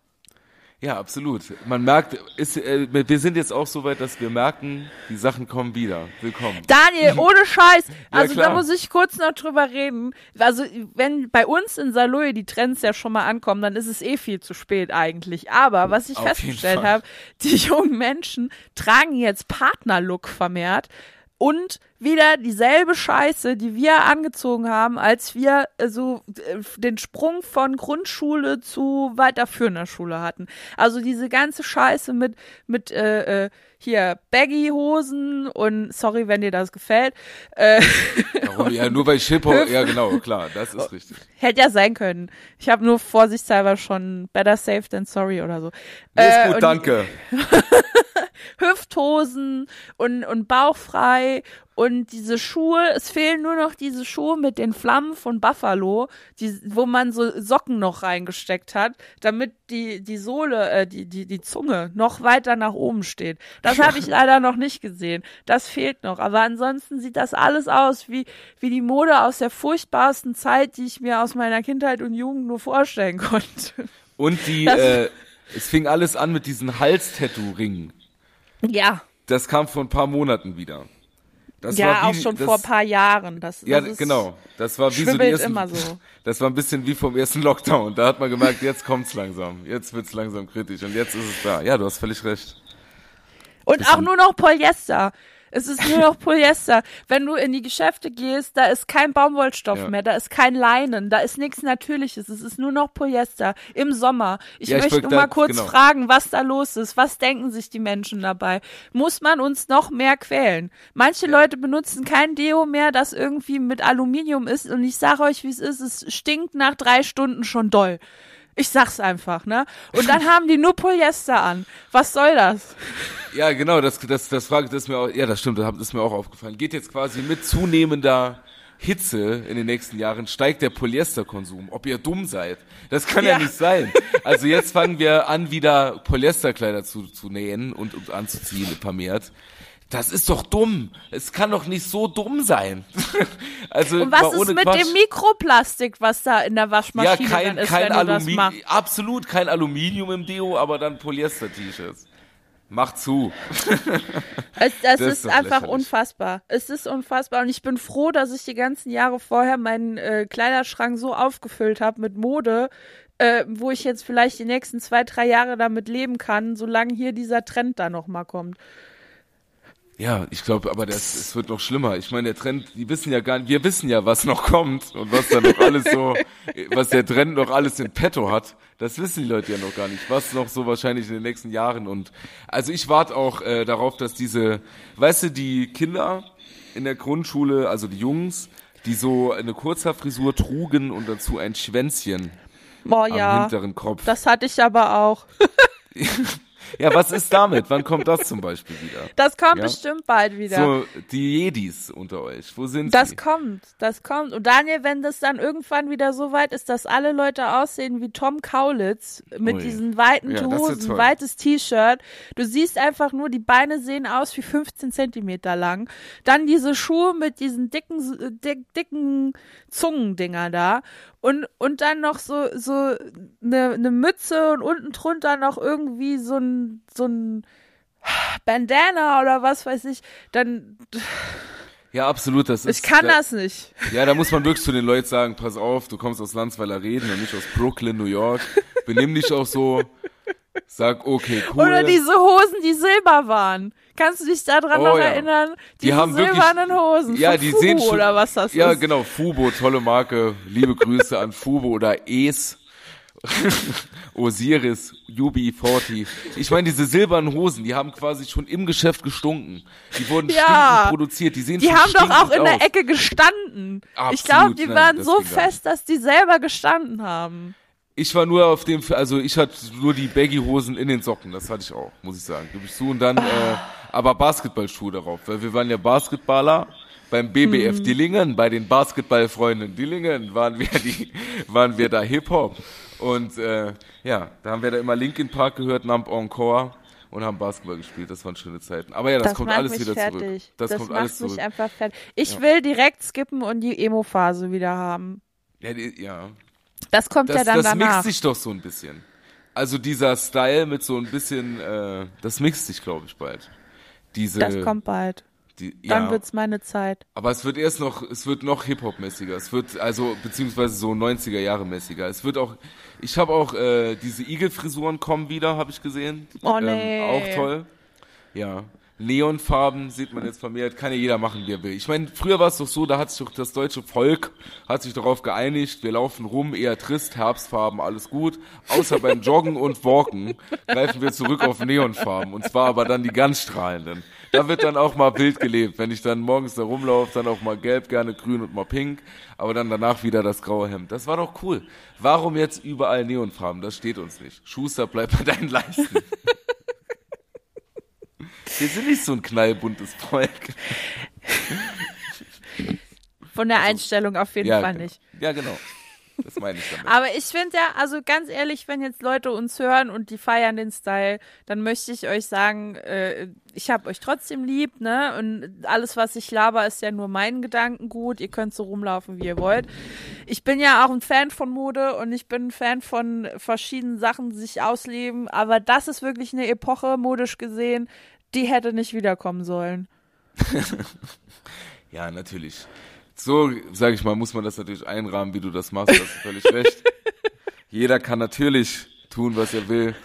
Ja, absolut. Man merkt, ist, äh, wir sind jetzt auch so weit, dass wir merken, die Sachen kommen wieder. Willkommen. Daniel, ohne Scheiß. Also da klar. muss ich kurz noch drüber reden. Also wenn bei uns in Saloy die Trends ja schon mal ankommen, dann ist es eh viel zu spät eigentlich. Aber was ich Auf festgestellt habe, die jungen Menschen tragen jetzt Partnerlook vermehrt und wieder dieselbe Scheiße, die wir angezogen haben, als wir äh, so äh, den Sprung von Grundschule zu weiterführender Schule hatten. Also diese ganze Scheiße mit mit äh, äh, hier Baggy-Hosen und sorry, wenn dir das gefällt. Äh, Warum? Ja, nur bei Hip-Hop, ja genau, klar, das ist richtig. hätte ja sein können. Ich habe nur vorsichtshalber schon better safe than sorry oder so. Nee, ist gut, danke. Hüfthosen und, und bauchfrei und diese Schuhe, es fehlen nur noch diese Schuhe mit den Flammen von Buffalo, die, wo man so Socken noch reingesteckt hat, damit die, die Sohle, äh, die, die, die Zunge noch weiter nach oben steht. Das habe ich leider noch nicht gesehen. Das fehlt noch. Aber ansonsten sieht das alles aus wie, wie die Mode aus der furchtbarsten Zeit, die ich mir aus meiner Kindheit und Jugend nur vorstellen konnte. Und die, Das- äh, es fing alles an mit diesen Hals-Tattoo-Ringen. Ja. Das kam vor ein paar Monaten wieder. Das ja, war auch wie, schon das, vor ein paar Jahren. Das, Ja, das ist, genau. Das war wie so die ersten, immer so. Das war ein bisschen wie vom ersten Lockdown. Da hat man gemerkt, jetzt kommt's langsam. Jetzt wird's langsam kritisch. Und jetzt ist es da. Ja, du hast völlig recht. Und auch bisschen- nur noch Polyester. Es ist nur noch Polyester. Wenn du in die Geschäfte gehst, da ist kein Baumwollstoff Ja. mehr, da ist kein Leinen, da ist nichts Natürliches. Es ist nur noch Polyester im Sommer. Ich Ja, ich möchte wollte nur da- mal kurz genau. fragen, was da los ist. Was denken sich die Menschen dabei? Muss man uns noch mehr quälen? Manche Leute benutzen kein Deo mehr, das irgendwie mit Aluminium ist. Und ich sage euch, wie es ist. Es stinkt nach drei Stunden schon doll. Ich sag's einfach, ne? Und dann haben die nur Polyester an. Was soll das? Ja, genau, das, das, das frage das ist mir auch, ja, das stimmt, das ist mir auch aufgefallen. Geht jetzt quasi mit zunehmender Hitze in den nächsten Jahren steigt der Polyesterkonsum. Ob ihr dumm seid? Das kann ja, Ja. nicht sein. Also jetzt fangen wir an, wieder Polyesterkleider zu, zu nähen und, und anzuziehen, vermehrt. Das ist doch dumm. Es kann doch nicht so dumm sein. also Und was ist mit Quatsch. dem Mikroplastik, was da in der Ja, Waschmaschine kein, dann ist, kein machst? absolut kein Aluminium im Deo, aber dann Polyester-T-Shirts. Mach zu. Es, das, Das ist, ist einfach lächerlich. unfassbar. Es ist unfassbar und ich bin froh, dass ich die ganzen Jahre vorher meinen äh, Kleiderschrank so aufgefüllt habe mit Mode, äh, wo ich jetzt vielleicht die nächsten zwei, drei Jahre damit leben kann, solange hier dieser Trend da nochmal kommt. Ja, ich glaube, aber das, es wird noch schlimmer. Ich meine, der Trend, die wissen ja gar nicht, wir wissen ja, was noch kommt und was da noch alles so, was der Trend noch alles in petto hat. Das wissen die Leute ja noch gar nicht, was noch so wahrscheinlich in den nächsten Jahren und also ich warte auch äh, darauf, dass diese, weißt du, die Kinder in der Grundschule, also die Jungs, die so eine Kurzhaarfrisur trugen und dazu ein Schwänzchen Boah, am ja. hinteren Kopf. Das hatte ich aber auch. ja, was ist damit? Wann kommt das zum Beispiel wieder? Das kommt Ja. bestimmt bald wieder. So, die Jedis unter euch, wo sind Das sie? kommt, das kommt. Und Daniel, wenn das dann irgendwann wieder so weit ist, dass alle Leute aussehen wie Tom Kaulitz mit Ui. diesen weiten Ja, das Hosen, weites T-Shirt. Du siehst einfach nur, die Beine sehen aus wie 15 Zentimeter lang. Dann diese Schuhe mit diesen dicken, äh, dick, dicken Zungendinger da. Und, und dann noch so, so eine, eine Mütze und unten drunter noch irgendwie so ein, so ein Bandana oder was weiß ich. Dann, Ja, absolut. Das ist, ich kann da, das nicht. Ja, da muss man wirklich zu den Leuten sagen, pass auf, du kommst aus Landsweiler Reden und nicht aus Brooklyn, New York. Benimm dich auch so. Sag, okay, cool. Oder diese Hosen, die silber waren. Kannst du dich daran Oh noch ja. erinnern? Die Diese haben wirklich- silbernen Hosen. ja, die Fubu sehen schon, oder was das Ja, ist. genau, Fubo, tolle Marke. Liebe Grüße an Fubo oder Es. Osiris, UB40. Ich meine, diese silbernen Hosen, die haben quasi schon im Geschäft gestunken. Die wurden Ja. stinkend produziert. Die sehen Die haben doch auch in der aus. Ecke gestanden. ich Absolut, glaube, die nein, waren so fest, dass die selber gestanden haben. Ich war nur auf dem, also ich hatte nur die Baggy-Hosen in den Socken, das hatte ich auch, muss ich sagen. Gib ich zu und dann, äh, aber Basketballschuhe darauf, weil wir waren ja Basketballer beim BBF Mhm. Dillingen, bei den Basketballfreunden Dillingen waren wir die, waren wir da Hip-Hop. Und äh, ja, da haben wir da immer Linkin Park gehört, Nump Encore und haben Basketball gespielt. Das waren schöne Zeiten. Aber ja, das, kommt macht alles mich wieder fertig. zurück. Das, Das, kommt macht alles mich zurück. einfach fertig. Ich will direkt skippen und die Emo-Phase wieder haben. Ja, die, ja. Das kommt Das, ja dann das danach. mixt sich doch so ein bisschen. Also dieser Style mit so ein bisschen, äh, das mixt sich, glaube ich, bald. Diese, das kommt bald. die, Dann ja, wird's meine Zeit. aber es wird erst noch, es wird noch Hip-Hop-mäßiger. Es wird, also, beziehungsweise so 90er-Jahre-mäßiger. Es wird auch, ich habe auch, äh, diese Igel-Frisuren kommen wieder, habe ich gesehen. Oh, nee. Ähm, auch toll. Ja. Neonfarben sieht man jetzt vermehrt, kann ja jeder machen, wie er will. Ich meine, früher war es doch so, da hat sich doch das deutsche Volk, hat sich darauf geeinigt, wir laufen rum, eher trist, Herbstfarben, alles gut. Außer beim Joggen und Walken greifen wir zurück auf Neonfarben. Und zwar aber dann die ganz strahlenden. Da wird dann auch mal wild gelebt. Wenn ich dann morgens da rumlaufe, dann auch mal gelb, gerne grün und mal pink. Aber dann danach wieder das graue Hemd. Das war doch cool. Warum jetzt überall Neonfarben? Das steht uns nicht. Schuster, bleib bei deinen Leisten. Wir sind nicht so ein knallbuntes Volk. Von der Einstellung auf jeden ja, Fall genau. nicht. Ja, genau. Das meine ich damit. Aber ich finde ja, also ganz ehrlich, wenn jetzt Leute uns hören und die feiern den Style, dann möchte ich euch sagen, äh, ich habe euch trotzdem lieb, ne? Und alles, was ich laber, ist ja nur mein Gedankengut. Ihr könnt so rumlaufen, wie ihr wollt. Ich bin ja auch ein Fan von Mode und ich bin ein Fan von verschiedenen Sachen, die sich ausleben. Aber das ist wirklich eine Epoche, modisch gesehen, die hätte nicht wiederkommen sollen. Ja, natürlich. So, sage ich mal, muss man das natürlich einrahmen, wie du das machst. Hast du völlig recht. Jeder kann natürlich tun, was er will,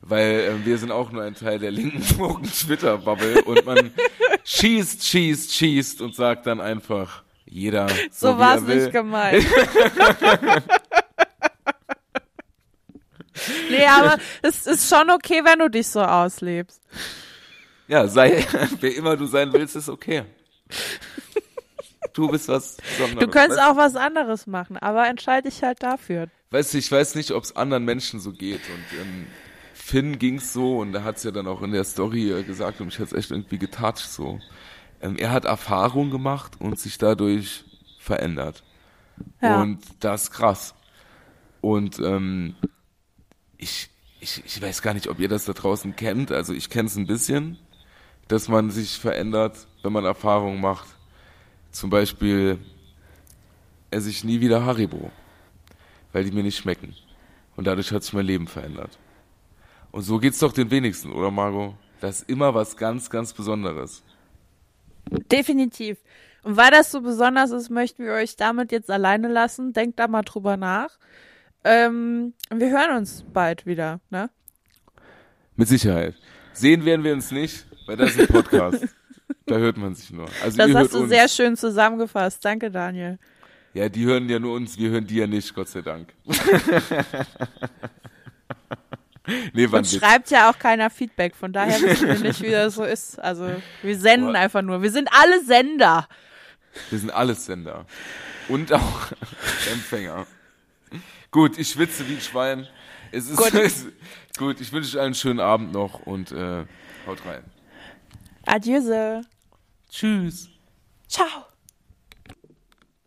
weil äh, wir sind auch nur ein Teil der linken Twitter-Bubble und man schießt, schießt, schießt und sagt dann einfach, jeder so, So war es nicht gemeint. nee, aber es ist schon okay, wenn du dich so auslebst. Ja, sei, wer immer du sein willst, ist okay. Du bist was Besonderes. Du könntest weißt, auch was anderes machen, aber entscheide dich halt dafür. Weißt du, ich weiß nicht, ob es anderen Menschen so geht. Und ähm, Finn ging's so und er hat's ja dann auch in der Story äh, gesagt und mich hat's echt irgendwie getoucht so. Ähm, er hat Erfahrung gemacht und sich dadurch verändert. Ja. Und das ist krass. Und ähm, ich, ich, ich weiß gar nicht, ob ihr das da draußen kennt. Also ich kenne es ein bisschen, dass man sich verändert, wenn man Erfahrung macht. Zum Beispiel esse ich nie wieder Haribo, weil die mir nicht schmecken. Und dadurch hat sich mein Leben verändert. Und so geht's doch den wenigsten, oder Margot? Das ist immer was ganz, ganz Besonderes. Definitiv. Und weil das so besonders ist, möchten wir euch damit jetzt alleine lassen. Denkt da mal drüber nach. Ähm, wir hören uns bald wieder, ne? Mit Sicherheit. Sehen werden wir uns nicht, weil das ist ein Podcast. da hört man sich nur. Also Das hast du uns. sehr schön zusammengefasst. Danke, Daniel. Ja, die hören ja nur uns, wir hören die ja nicht, Gott sei Dank. nee, Und schreibt ja auch keiner Feedback. Von daher wissen wir nicht, wie das so ist. Also, wir senden Boah. einfach nur. Wir sind alle Sender. Wir sind alles Sender. Und auch Empfänger. Gut, ich schwitze wie ein Schwein. Es ist Gut. gut. gut, ich wünsche euch einen schönen Abend noch und äh, haut rein. Adieu. Tschüss. Ciao.